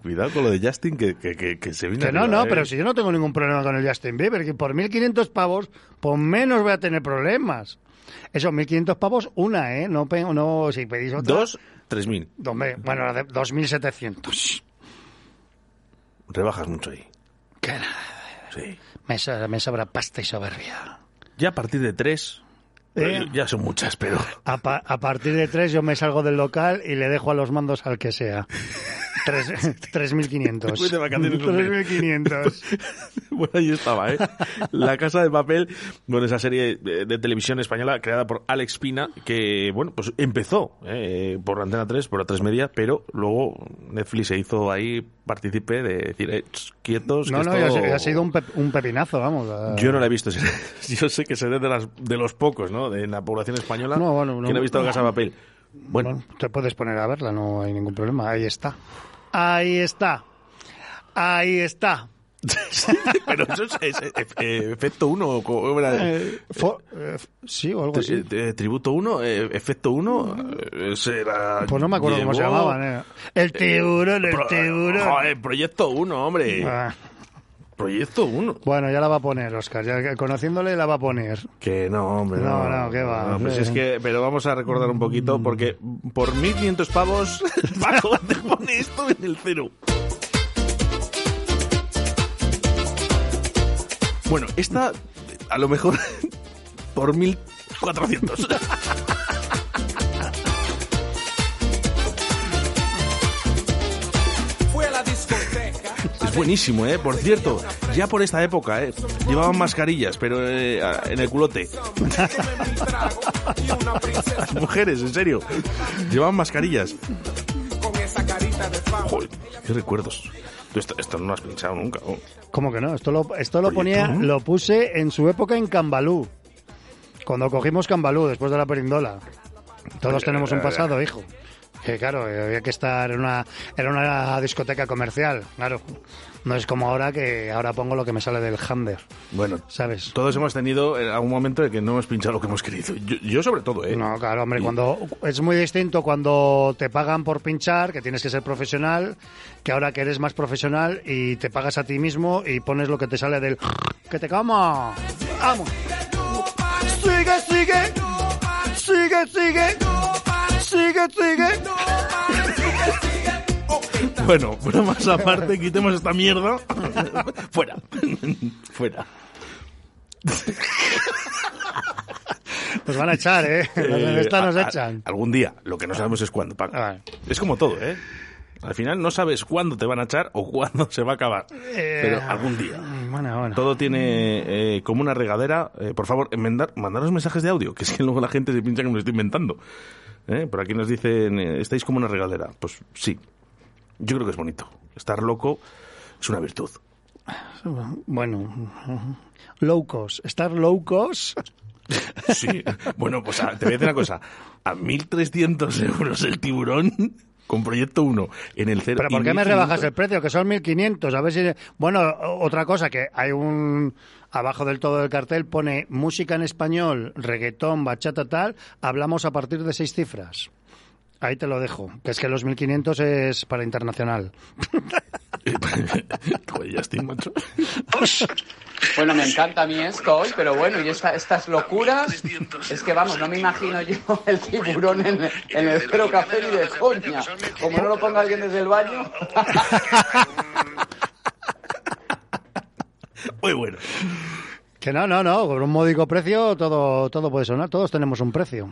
Cuidado con lo de Justin, que, que, se viene Que no, no, ¿eh? pero si yo no tengo ningún problema con el Justin Bieber, que por 1.500 pavos, por menos voy a tener problemas. Eso, 1.500 pavos, una, ¿eh? No, no si pedís otra... Dos, tres mil. Hombre, bueno, la de 2.700. rebajas mucho ahí. Que nada. Sí. Me, so- me sobra pasta y soberbia. Ya a partir de tres, ¿Eh? ya son muchas, pero... A, pa- a partir de tres yo me salgo del local y le dejo a los mandos al que sea. Tres- 3.500. Voy de vacaciones, hombre. 3.500. Bueno, ahí estaba, ¿eh? La Casa de Papel, bueno, esa serie de, de televisión española creada por Alex Pina, que, bueno, pues empezó ¿eh? por Antena 3, por la 3 Media, pero luego Netflix se hizo ahí partícipe de decir, eh, quietos, No, que no, esto- ya ha- sido un, pep- un pepinazo, vamos. a- Yo no la he visto, yo sé que seré de, las, de los pocos, ¿no? De la población española No, bueno, no. que no ha visto la Casa de Papel. Bueno, te puedes poner a verla, no hay ningún problema. Ahí está. Ahí está. Ahí está. Pero eso es, es- es- eh, efecto 1, Eh, eh, sí, o algo así. tributo 1, efecto 1, será... Pues no me acuerdo cómo se llamaban. eh. El tiburón, el Pro- tiburón. Joder, proyecto 1, hombre. Ah. Proyecto 1. Bueno, ya la va a poner, Oscar. Ya que conociéndole la va a poner. Que no, hombre. No, no, ¿qué va? No, pues es que, pero vamos a recordar un poquito, porque por 1.500 pavos, Paco te pone esto en el cero. Bueno, esta, a lo mejor, por 1.400. Es buenísimo, ¿eh? Por cierto, ya por esta época, ¿eh? Llevaban mascarillas, pero eh, en el culote. Las mujeres, en serio. Llevaban mascarillas. Joder, qué recuerdos. Esto, esto no lo has pensado nunca. ¿no? ¿Cómo que no? Esto lo, esto lo ponía, ¿no? lo puse en su época en Cambalú. Cuando cogimos Cambalú, después de la perindola. Todos tenemos un pasado, hijo. Que claro, eh, había que estar en una, era una discoteca comercial, claro. No es como ahora que ahora pongo lo que me sale del Hander. Bueno, ¿sabes? Todos hemos tenido eh, algún momento en que no hemos pinchado lo que hemos querido. Yo, yo sobre todo, ¿eh? No, claro, hombre, cuando es muy distinto cuando te pagan por pinchar, que tienes que ser profesional, que ahora que eres más profesional y te pagas a ti mismo y pones lo que te sale del que te cama. Vamos. Sigue, sigue. Sigue, sigue. Sigue, sigue. Bueno, bromas aparte, quitemos esta mierda. Fuera. Fuera. Nos van a echar, ¿eh? En esta nos a- a- echan. algún día. Lo que no sabemos es cuándo, Paco. Es como todo, ¿eh? Al final no sabes cuándo te van a echar o cuándo se va a acabar. Eh, Pero algún día. Bueno, bueno. Todo tiene eh, como una regadera. Eh, por favor, enmendar, mandaros mensajes de audio, que es que luego la gente se piensa que me lo estoy inventando. ¿Eh? Por aquí nos dicen, eh, estáis como una regadera. Pues sí, yo creo que es bonito. Estar loco es una virtud. Bueno, low cost. Estar low cost. Sí, bueno, pues a- te voy a decir una cosa. A 1.300 euros el tiburón con proyecto 1 en el cero. ¿Pero por qué me 1.500. rebajas el precio? Que son 1.500. A ver si... Bueno, otra cosa, que hay un... Abajo del todo del cartel pone música en español, reggaetón, bachata, tal. Hablamos a partir de seis cifras. Ahí te lo dejo. Que es que los 1.500 es para internacional. Joder, ya estoy, macho. Bueno, me encanta a mí esto hoy, pero bueno, y esta- estas locuras, es que vamos, no me imagino yo el tiburón en, en el cero café ni de coña. Como no lo ponga alguien desde el baño. Muy bueno. Que no, no, no. Por un módico precio todo, todo puede sonar. Todos tenemos un precio.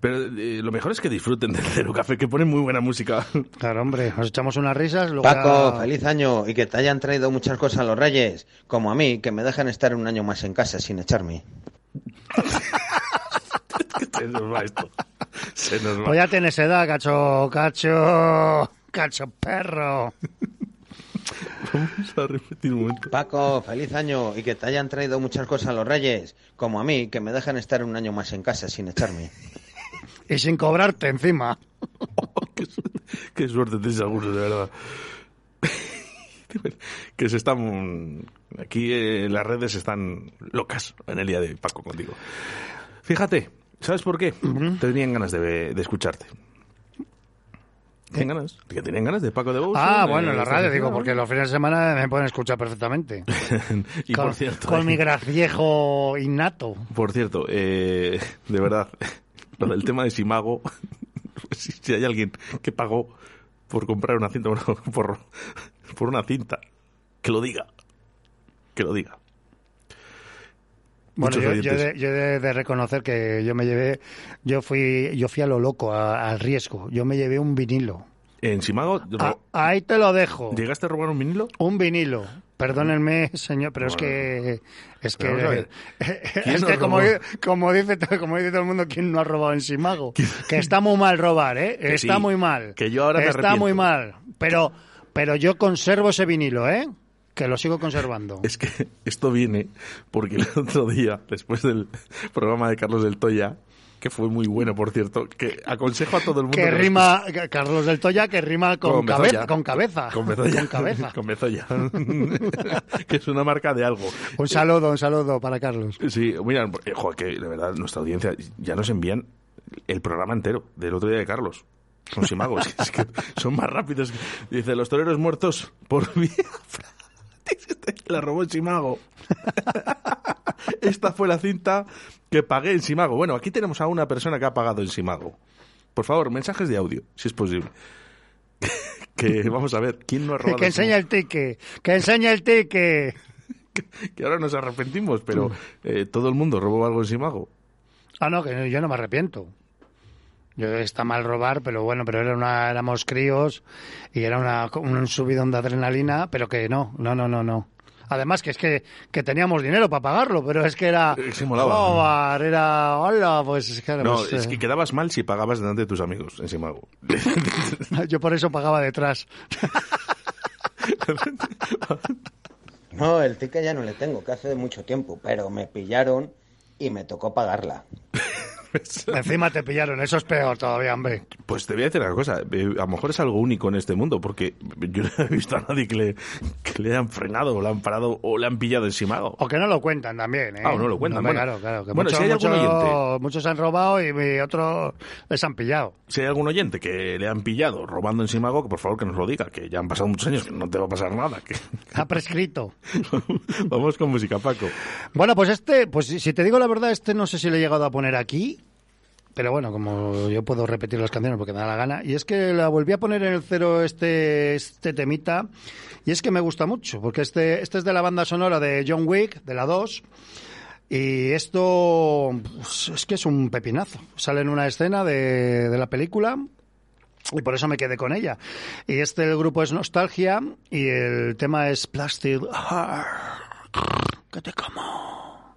Pero eh, lo mejor es que disfruten del Cero Café, que ponen muy buena música. Claro, hombre. Nos echamos unas risas. Luego Paco, ya- feliz año y que te hayan traído muchas cosas los reyes, como a mí, que me dejan estar un año más en casa sin echarme. Se nos va esto. Se nos va. Pues ya tienes edad, cacho, cacho, cacho perro. Vamos a repetir un momento. Paco, feliz año y que te hayan traído muchas cosas los reyes, como a mí, que me dejan estar un año más en casa sin echarme. Y sin cobrarte encima. Qué suerte tenéis algunos, de verdad. que se están... Aquí eh, las redes están locas en el día de hoy, Paco, contigo. Fíjate, ¿sabes por qué? Tenían ganas de, de escucharte. ¿Tienen ganas? Que tenían ganas de Paco de Bous. Ah, bueno, en la radio, digo, porque los fines de semana me pueden escuchar perfectamente. y con, por cierto... con mi graciejo innato. Por cierto, eh, de verdad, lo del tema de Simago, si, si hay alguien que pagó por comprar una cinta, por, por una cinta que lo diga. Que lo diga. Bueno, yo, yo, de, yo de- de reconocer que yo me llevé, yo fui, yo fui a lo loco, al riesgo. Yo me llevé un vinilo. En Simago, Ah, ahí te lo dejo. ¿llegaste a robar un vinilo? Un vinilo. Perdónenme, señor, pero es que es que ver, ¿quién es que como, como dice como dice todo el mundo, ¿quién no ha robado en Simago? Que está muy mal robar, ¿eh? Que está sí, muy mal. que yo ahora me está arrepiento. muy mal. Pero pero yo conservo ese vinilo, ¿eh? Que lo sigo conservando. Es que esto viene porque el otro día, después del programa de Carlos del Toya, que fue muy bueno, por cierto, que aconsejo a todo el mundo... Que rima, que- Carlos del Toya, que rima con, Con cabeza, con cabeza. Con Bezoya. Con cabeza. Con Bezoya. que es una marca de algo. Un saludo, un saludo para Carlos. Sí, mira, eh, joder, que de verdad nuestra audiencia ya nos envían el programa entero del otro día de Carlos. Con Simago. es, que, es que son más rápidos. Dice, los toreros muertos por vía... La robó en Simago. Esta fue la cinta que pagué en Simago. Bueno, aquí tenemos a una persona que ha pagado en Simago. Por favor, mensajes de audio, si es posible. que vamos a ver, ¿quién no ha robado Que en enseña el ticket, que enseña el ticket. que ahora nos arrepentimos, pero eh, todo el mundo robó algo en Simago. Ah, no, que yo no me arrepiento. Yo está mal robar, pero bueno, pero era una, éramos críos y era una, un subidón de adrenalina, pero que no, no, no, no, no. Además que es que, que teníamos dinero para pagarlo, pero es que era se molaba. robar, era hola, pues es que era, No, pues, es eh, que quedabas mal si pagabas delante de tus amigos en Simago. yo por eso pagaba detrás. No, el ticket ya no le tengo, que hace mucho tiempo, pero me pillaron y me tocó pagarla. Encima te pillaron, eso es peor todavía, hombre. Pues te voy a decir una cosa, eh, a lo mejor es algo único en este mundo, porque yo no he visto a nadie que le, que le han frenado o le han parado o le han pillado en Simago. O que no lo cuentan también, ¿eh? Ah, no lo cuentan, Hombre, bueno. claro, claro. Que Bueno, muchos, si hay algún muchos- oyente. muchos han robado y otros les han pillado. Si hay algún oyente que le han pillado robando en Simago, que por favor que nos lo diga, que ya han pasado muchos años, que no te va a pasar nada. Que... Ha prescrito. Vamos con música, Paco. Bueno, pues este, pues si si te digo la verdad, este no sé si le he llegado a poner aquí, pero bueno, como yo puedo repetir las canciones porque me da la gana, y es que la volví a poner en el cero este, este temita, y es que me gusta mucho, porque este, este es de la banda sonora de John Wick, de la 2, y esto pues, es que es un pepinazo. Sale en una escena de, de la película, y por eso me quedé con ella. Y este el grupo es Nostalgia, y el tema es Plastic Heart. Que te como.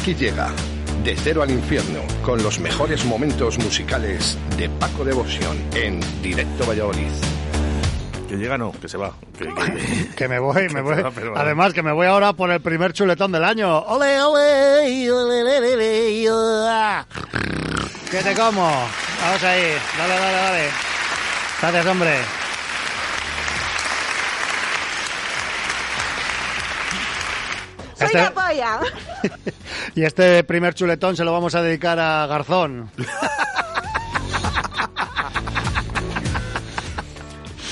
Aquí llega De Cero al Infierno con los mejores momentos musicales de Paco Devoción en Directo Valladolid. Que llega no, que se va. Que, que- Que me voy, me voy. Pero- Además, que me voy ahora por el primer chuletón del año. ¡Ole, ole! ole, ole, ole, ole! ¿Qué te como? Vamos ahí. Dale, dale, dale. Gracias, hombre. Soy Este- la polla. Y este primer chuletón se lo vamos a dedicar a Garzón.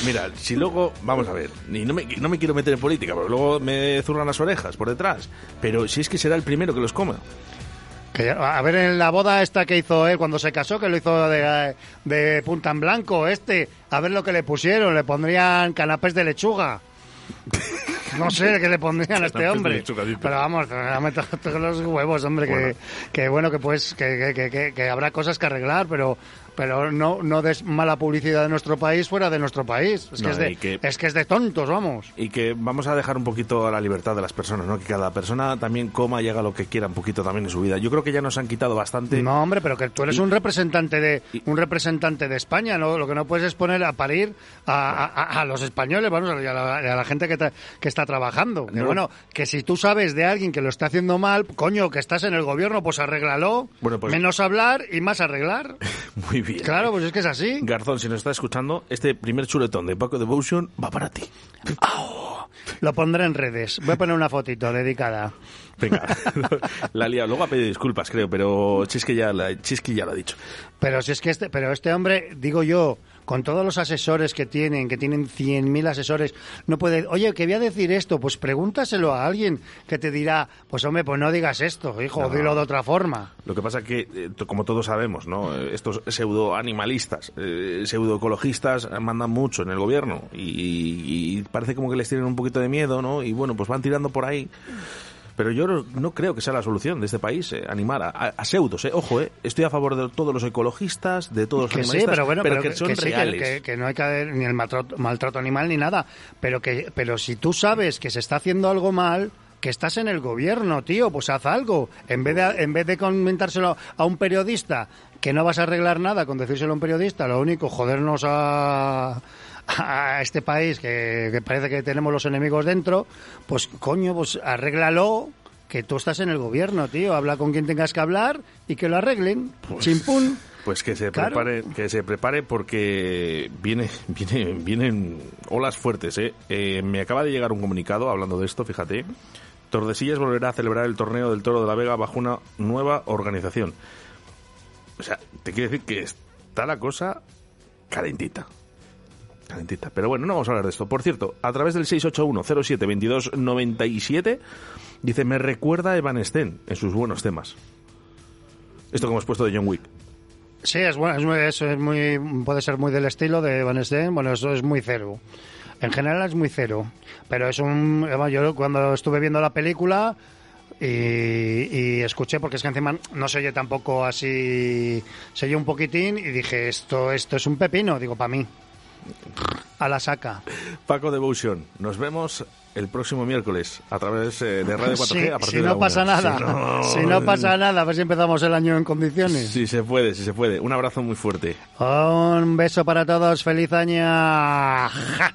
Mira, si luego, vamos a ver, y no me, no me quiero meter en política, porque luego me zurran las orejas por detrás, pero si es que será el primero que los coma. Que a ver, en la boda esta que hizo él cuando se casó, que lo hizo de, de punta en blanco, este, a ver lo que le pusieron, le pondrían canapés de lechuga. No sé qué le pondrían a este hombre. Pero vamos, me todos los huevos, hombre, Bueno. que, que bueno, que pues, que, que, que, que habrá cosas que arreglar, pero pero no, no des mala publicidad de nuestro país fuera de nuestro país. Es, No, que, es, de, que- es que es de tontos, vamos. Y que vamos a dejar un poquito a la libertad de las personas, ¿no? Que cada persona también coma y haga lo que quiera un poquito también en su vida. Yo creo que ya nos han quitado bastante. No, hombre, pero que tú eres Y- un representante de un representante de España, ¿no? Lo que no puedes es poner a parir a, a- a los españoles, vamos, y a la, gente que, tra- que está trabajando. Que No. bueno, que si tú sabes de alguien que lo está haciendo mal, coño, que estás en el gobierno, pues arréglalo. Bueno, pues- Menos hablar y más arreglar. Muy bien. Claro, pues es que es así. Garzón, si nos está escuchando, este primer chuletón de Paco Devotion va para ti. Lo pondré en redes. Voy a poner una fotito dedicada. Venga, la liado. Luego ha pedido disculpas, creo, pero Chisque ya, la, ya lo ha dicho. Pero si es que este, pero este hombre, digo yo, con todos los asesores que tienen, que tienen 100.000 asesores, no puede, oye, que voy a decir esto, pues pregúntaselo a alguien que te dirá, pues hombre, pues no digas esto, hijo, No. dilo de otra forma. Lo que pasa que, eh, como todos sabemos, ¿no? Eh, Estos pseudo-animalistas, eh, pseudo-ecologistas mandan mucho en el gobierno y, y parece como que les tienen un poquito de miedo, ¿no? Y bueno, pues van tirando por ahí. Pero yo no, no creo que sea la solución de este país, eh, animar a, a- a pseudos, eh. Ojo, eh, estoy a favor de todos los ecologistas, de todos los Que sí, animalistas, pero bueno, pero, que, son que sí, que- reales. que, que no hay que haber ni el maltrato, maltrato animal ni nada, pero que, pero si tú sabes que se está haciendo algo mal, que estás en el gobierno, tío, pues haz algo. En vez de, en vez de comentárselo a un periodista, que no vas a arreglar nada con decírselo a un periodista, lo único, jodernos a, a este país que, que parece que tenemos los enemigos dentro, pues coño, pues arréglalo. Que tú estás en el gobierno, tío. Habla con quien tengas que hablar y que lo arreglen. Chimpún. Pues que se Claro. prepare, que se prepare porque viene, viene, vienen olas fuertes, ¿eh? Eh, Me acaba de llegar un comunicado hablando de esto, fíjate. Tordesillas volverá a celebrar el torneo del Toro de la Vega bajo una nueva organización. O sea, te quiero decir que está la cosa calentita. Calentita. Pero bueno, no vamos a hablar de esto. Por cierto, a través del 681-07-2297 dice, me recuerda a Evanescen en sus buenos temas. Esto que hemos puesto de John Wick. Sí, es bueno, es muy, es muy, puede ser muy del estilo de Van Steen, bueno, eso es muy cero. En general es muy cero, pero es un, yo cuando estuve viendo la película y, y escuché, porque es que encima no se oye tampoco así, se oye un poquitín y dije, esto, esto es un pepino, digo, para mí. A la saca. Paco Devotion, nos vemos el próximo miércoles a través eh, de Radio 4G Sí, a partir si de la no pasa nada, Si no- si no pasa nada, a ver si empezamos el año en condiciones. Si se puede, si se puede. Un abrazo muy fuerte. Un beso para todos, feliz año. Ja.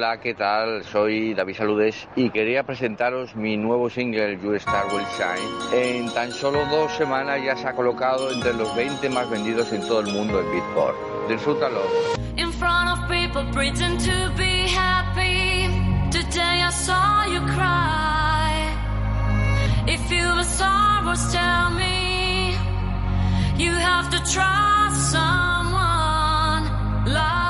Hola, ¿qué tal? Soy David Saludes y quería presentaros mi nuevo single You Star Will Shine. En tan solo dos semanas ya se ha colocado entre los 20 más vendidos en todo el mundo en Beatport. Disfrútalo. In front of people pretend to be happy. Today I saw you cry. If you were sorrows, tell me. You have to trust someone like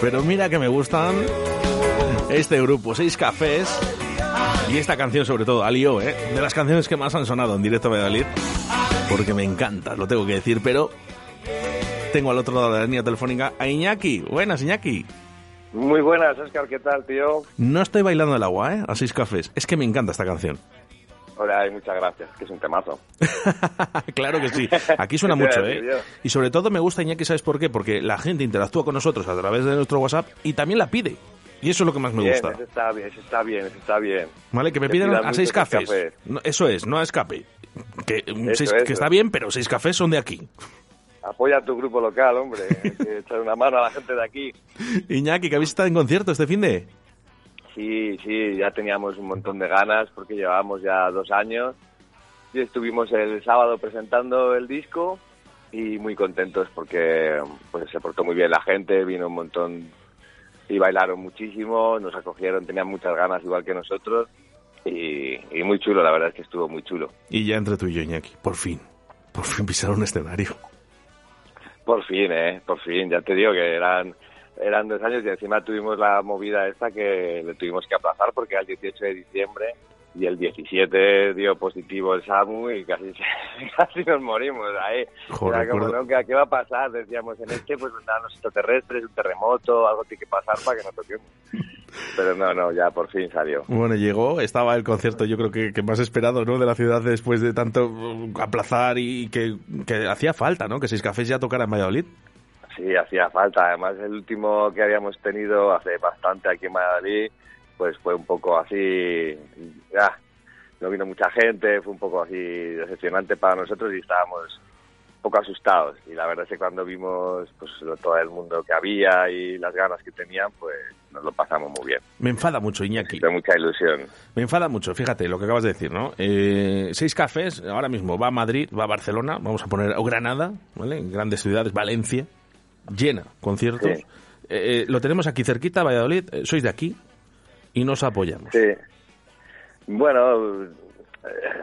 Pero mira que me gustan este grupo, Seis Cafés, y esta canción sobre todo, Alio, ¿eh? de las canciones que más han sonado en directo a Valladolid, porque me encanta, lo tengo que decir, pero tengo al otro lado de la línea telefónica a Iñaki. Buenas, Iñaki. Muy buenas, Oscar, ¿qué tal, tío? No estoy bailando el agua, ¿eh? A Seis Cafés. Es que me encanta esta canción. Hola, y muchas gracias, que es un temazo. claro que sí. Aquí suena ¿Qué te mucho, ¿eh? Y sobre todo me gusta, Iñaki, ¿sabes por qué? Porque la gente interactúa con nosotros a través de nuestro WhatsApp y también la pide. Y eso es lo que más me bien, gusta. Eso está bien, eso está bien, eso está bien. ¿Vale? Que me pidan a seis cafés. cafés. No, eso es, no a escape. Que, mm, Eso, seis- eso. que está bien, pero seis cafés son de aquí. Apoya a tu grupo local, hombre. Hay que echar una mano a la gente de aquí. Iñaki, que habéis estado en concierto este fin de... Sí, sí, ya teníamos un montón de ganas porque llevábamos ya dos años y estuvimos el sábado presentando el disco y muy contentos porque pues se portó muy bien la gente, vino un montón y bailaron muchísimo, nos acogieron, tenían muchas ganas igual que nosotros y, y muy chulo, la verdad es que estuvo muy chulo. Y ya entre tú y yo, Iñaki, por fin. Por fin pisaron un escenario. Por fin, eh, por fin, ya te digo que eran eran dos años y encima tuvimos la movida esta que le tuvimos que aplazar porque era el 18 de diciembre y el 17 dio positivo el SAMU y casi, casi nos morimos ahí. Joder, Era como, ¿no? ¿Qué, qué va a pasar? Decíamos, en este pues nada, los extraterrestres, un terremoto, algo tiene que pasar para que no toquemos. Pero no, no, ya por fin salió. Bueno, llegó, estaba el concierto yo creo que, que más esperado, ¿no? De la ciudad después de tanto uh, aplazar y que, que hacía falta, ¿no? Que Seis Cafés ya tocara en Valladolid. Sí, hacía falta. Además, el último que habíamos tenido hace bastante aquí en Madrid, pues fue un poco así. No vino mucha gente, fue un poco así decepcionante para nosotros y estábamos un poco asustados. Y la verdad es que cuando vimos pues todo el mundo que había y las ganas que tenían, pues nos lo pasamos muy bien. Me enfada mucho, Iñaki. De mucha ilusión. Me enfada mucho, fíjate lo que acabas de decir, ¿no? Eh, seis cafés, ahora mismo va a Madrid, va a Barcelona, vamos a poner o Granada, ¿vale? Grandes ciudades, Valencia, llena, conciertos. Sí. Eh, eh, lo tenemos aquí cerquita, Valladolid, eh, sois de aquí y nos apoyamos. Sí. Bueno, eh,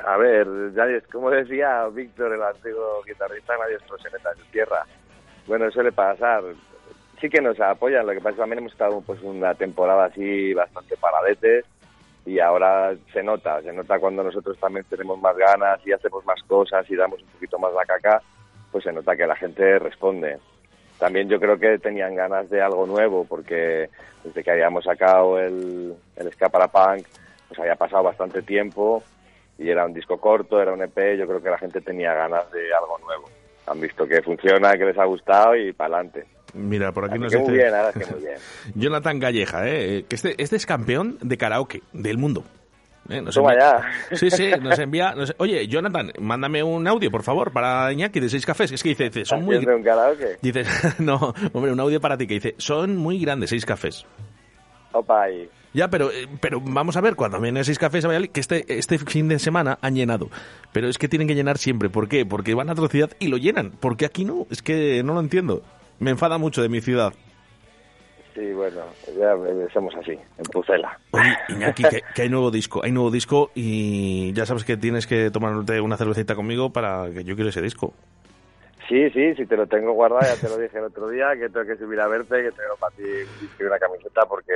a ver, es- como decía Víctor, el antiguo guitarrista, nadie es en su tierra. Bueno, suele pasar. Sí que nos apoyan, lo que pasa es que también hemos estado pues una temporada así bastante paradetes y ahora se nota, se nota cuando nosotros también tenemos más ganas y hacemos más cosas y damos un poquito más la caca, pues se nota que la gente responde. También yo creo que tenían ganas de algo nuevo porque desde que habíamos sacado el, el Ska para Punk, pues había pasado bastante tiempo y era un disco corto, era un EP, yo creo que la gente tenía ganas de algo nuevo. Han visto que funciona, que les ha gustado y para adelante. Mira, por aquí nos dice muy bien, que muy bien. Jonathan Galleja, ¿eh? que este, este es campeón de karaoke del mundo. ¿Eh? Nos Toma envía- ya. Sí, sí, nos envía... nos- Oye, Jonathan, mándame un audio, por favor, para Iñaki de Seis Cafés. Es que dice, dice, son muy... ¿Haciendo un karaoke? Dice, no, hombre, un audio para ti que dice, son muy grandes Seis Cafés. Opa, ahí. Ya, pero, eh, pero vamos a ver, cuando vienen seis cafés a Valladolid, que este, este fin de semana han llenado. Pero es que tienen que llenar siempre. ¿Por qué? Porque van a otra ciudad y lo llenan. ¿Por qué aquí no? Es que no lo entiendo. Me enfada mucho de mi ciudad. Sí, bueno, ya somos así, en Pucela. Oye, Iñaki, que, que hay nuevo disco. Hay nuevo disco y ya sabes que tienes que tomarte una cervecita conmigo para que yo quiero ese disco. Sí, sí, sí, te lo tengo guardado, ya te lo dije el otro día, que tengo que subir a verte, que tengo para ti una camiseta, porque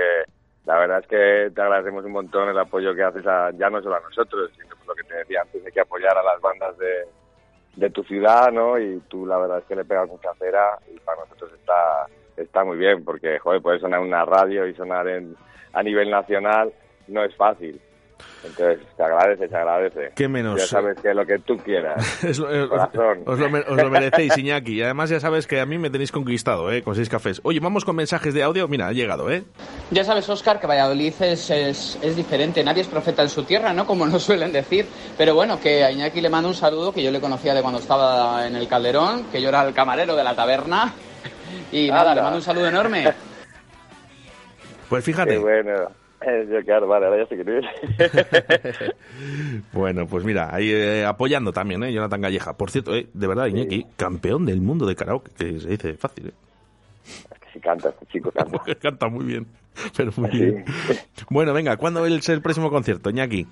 la verdad es que te agradecemos un montón el apoyo que haces, a, ya no solo a nosotros, sino pues lo que te decía antes, hay que apoyar a las bandas de, de tu ciudad, ¿no? Y tú la verdad es que le pegas mucha cera y para nosotros está, está muy bien, porque, joder, poder sonar en una radio y sonar en, a nivel nacional no es fácil. Entonces, se agradece, se agradece. ¿Qué menos? Ya sabes que lo que tú quieras. Es lo- eh, os, Corazón. os lo, me- os lo merecéis, Iñaki. Y además ya sabes que a mí me tenéis conquistado, ¿eh? Con seis cafés. Oye, vamos con mensajes de audio. Mira, ha llegado, ¿eh? Ya sabes, Oscar, que Valladolid es, es, es diferente. Nadie es profeta en su tierra, ¿no? Como nos suelen decir. Pero bueno, que a Iñaki le mando un saludo, que yo le conocía de cuando estaba en el Calderón, que yo era el camarero de la taberna. Y nada, Anda. le mando un saludo enorme. Pues fíjate. Qué bueno. Yo, claro, vale, ahora ya sé que Bueno, pues mira, ahí eh, apoyando también, ¿eh? Jonathan Galleja. Por cierto, eh, de verdad, Iñaki, campeón del mundo de karaoke, que se dice fácil, ¿eh? Si canta, este chico canta. Canta muy bien, pero muy Sí. bien. Bueno, venga, ¿cuándo es el próximo concierto, Iñaki?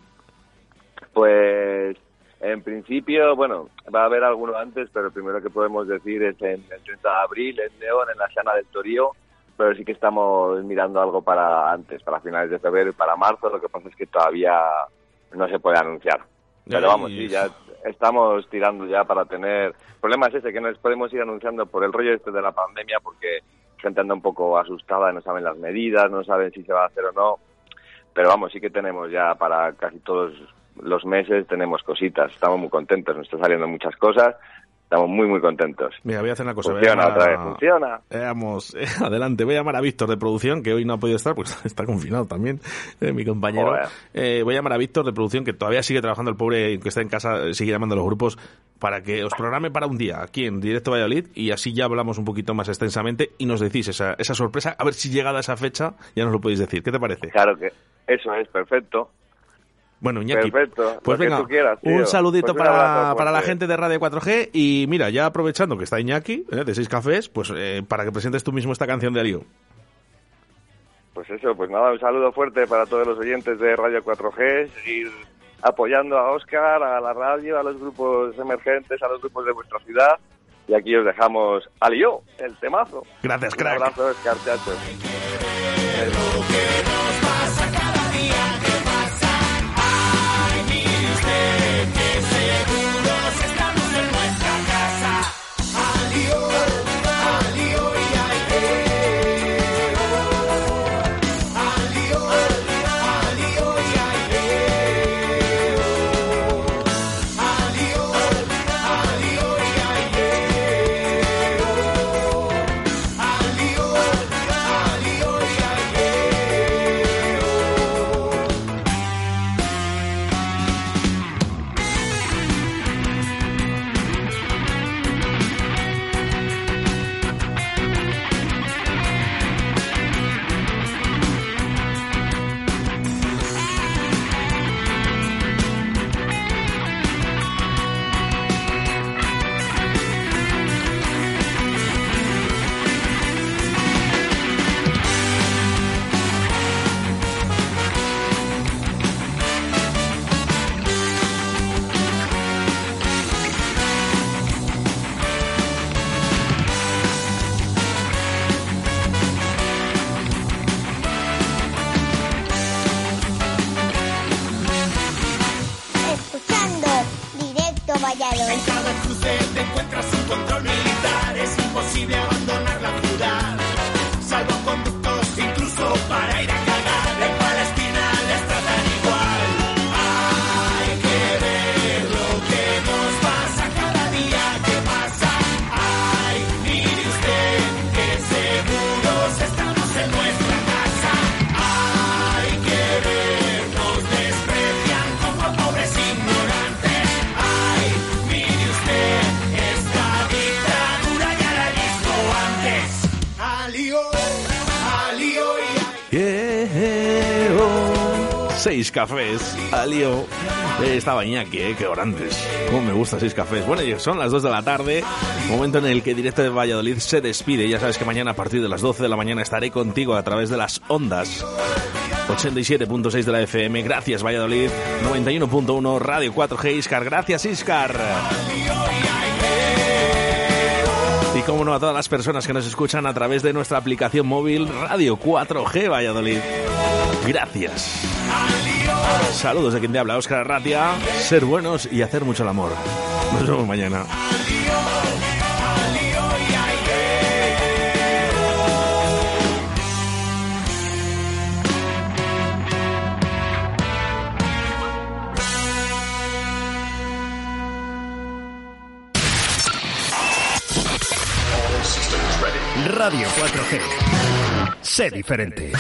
Pues en principio, bueno, va a haber alguno antes, pero primero que podemos decir es en el 30 de abril en León, en la Sana del Torío, pero sí que estamos mirando algo para antes, para finales de febrero y para marzo, lo que pasa es que todavía no se puede anunciar. Pero vamos, sí, ya estamos tirando ya para tener... El problema es ese, que nos podemos ir anunciando por el rollo este de la pandemia, porque gente anda un poco asustada, no saben las medidas, no saben si se va a hacer o no. Pero vamos, sí que tenemos ya para casi todos los meses tenemos cositas. Estamos muy contentos, nos están saliendo muchas cosas estamos muy, muy contentos. Mira, voy a hacer una cosa. a Funciona otra vez, funciona. Veamos, eh, adelante, voy a llamar a Víctor de producción, que hoy no ha podido estar, pues está confinado también, eh, mi compañero. Eh, voy a llamar a Víctor de producción, que todavía sigue trabajando el pobre, que está en casa, eh, sigue llamando a los grupos, para que os programe para un día aquí en Directo Valladolid y así ya hablamos un poquito más extensamente y nos decís esa, esa sorpresa, a ver si llegada esa fecha ya nos lo podéis decir. ¿Qué te parece? Claro que eso es perfecto. Bueno, Iñaki, Perfecto. pues venga, tú quieras, un saludito Pues un para, abrazo para la gente de Radio 4G y mira, ya aprovechando que está Iñaki, eh, de Seis Cafés, pues eh, para que presentes tú mismo esta canción de Alío. Pues eso, pues nada, un saludo fuerte para todos los oyentes de Radio 4G, seguir apoyando a Oscar, a la radio, a los grupos emergentes, a los grupos de vuestra ciudad. Y aquí os dejamos al yo, el temazo. Gracias, Un crack. abrazo, Oscar, que Seis cafés, Alío. Eh, estaba Iñaki, eh, qué grandes. Cómo me gusta seis cafés. Bueno, son las 2 de la tarde, momento en el que Directo de Valladolid se despide. Ya sabes que mañana a partir de las 12 de la mañana estaré contigo a través de las ondas. 87.6 de la FM, gracias Valladolid. 91.1 Radio 4G Iscar, gracias Iscar. Y como no, a todas las personas que nos escuchan a través de nuestra aplicación móvil Radio 4G Valladolid. Gracias. Saludos de quien te habla, Óscar Arratia. Ser buenos y hacer mucho el amor. Nos vemos mañana. Radio 4G. Sé diferente.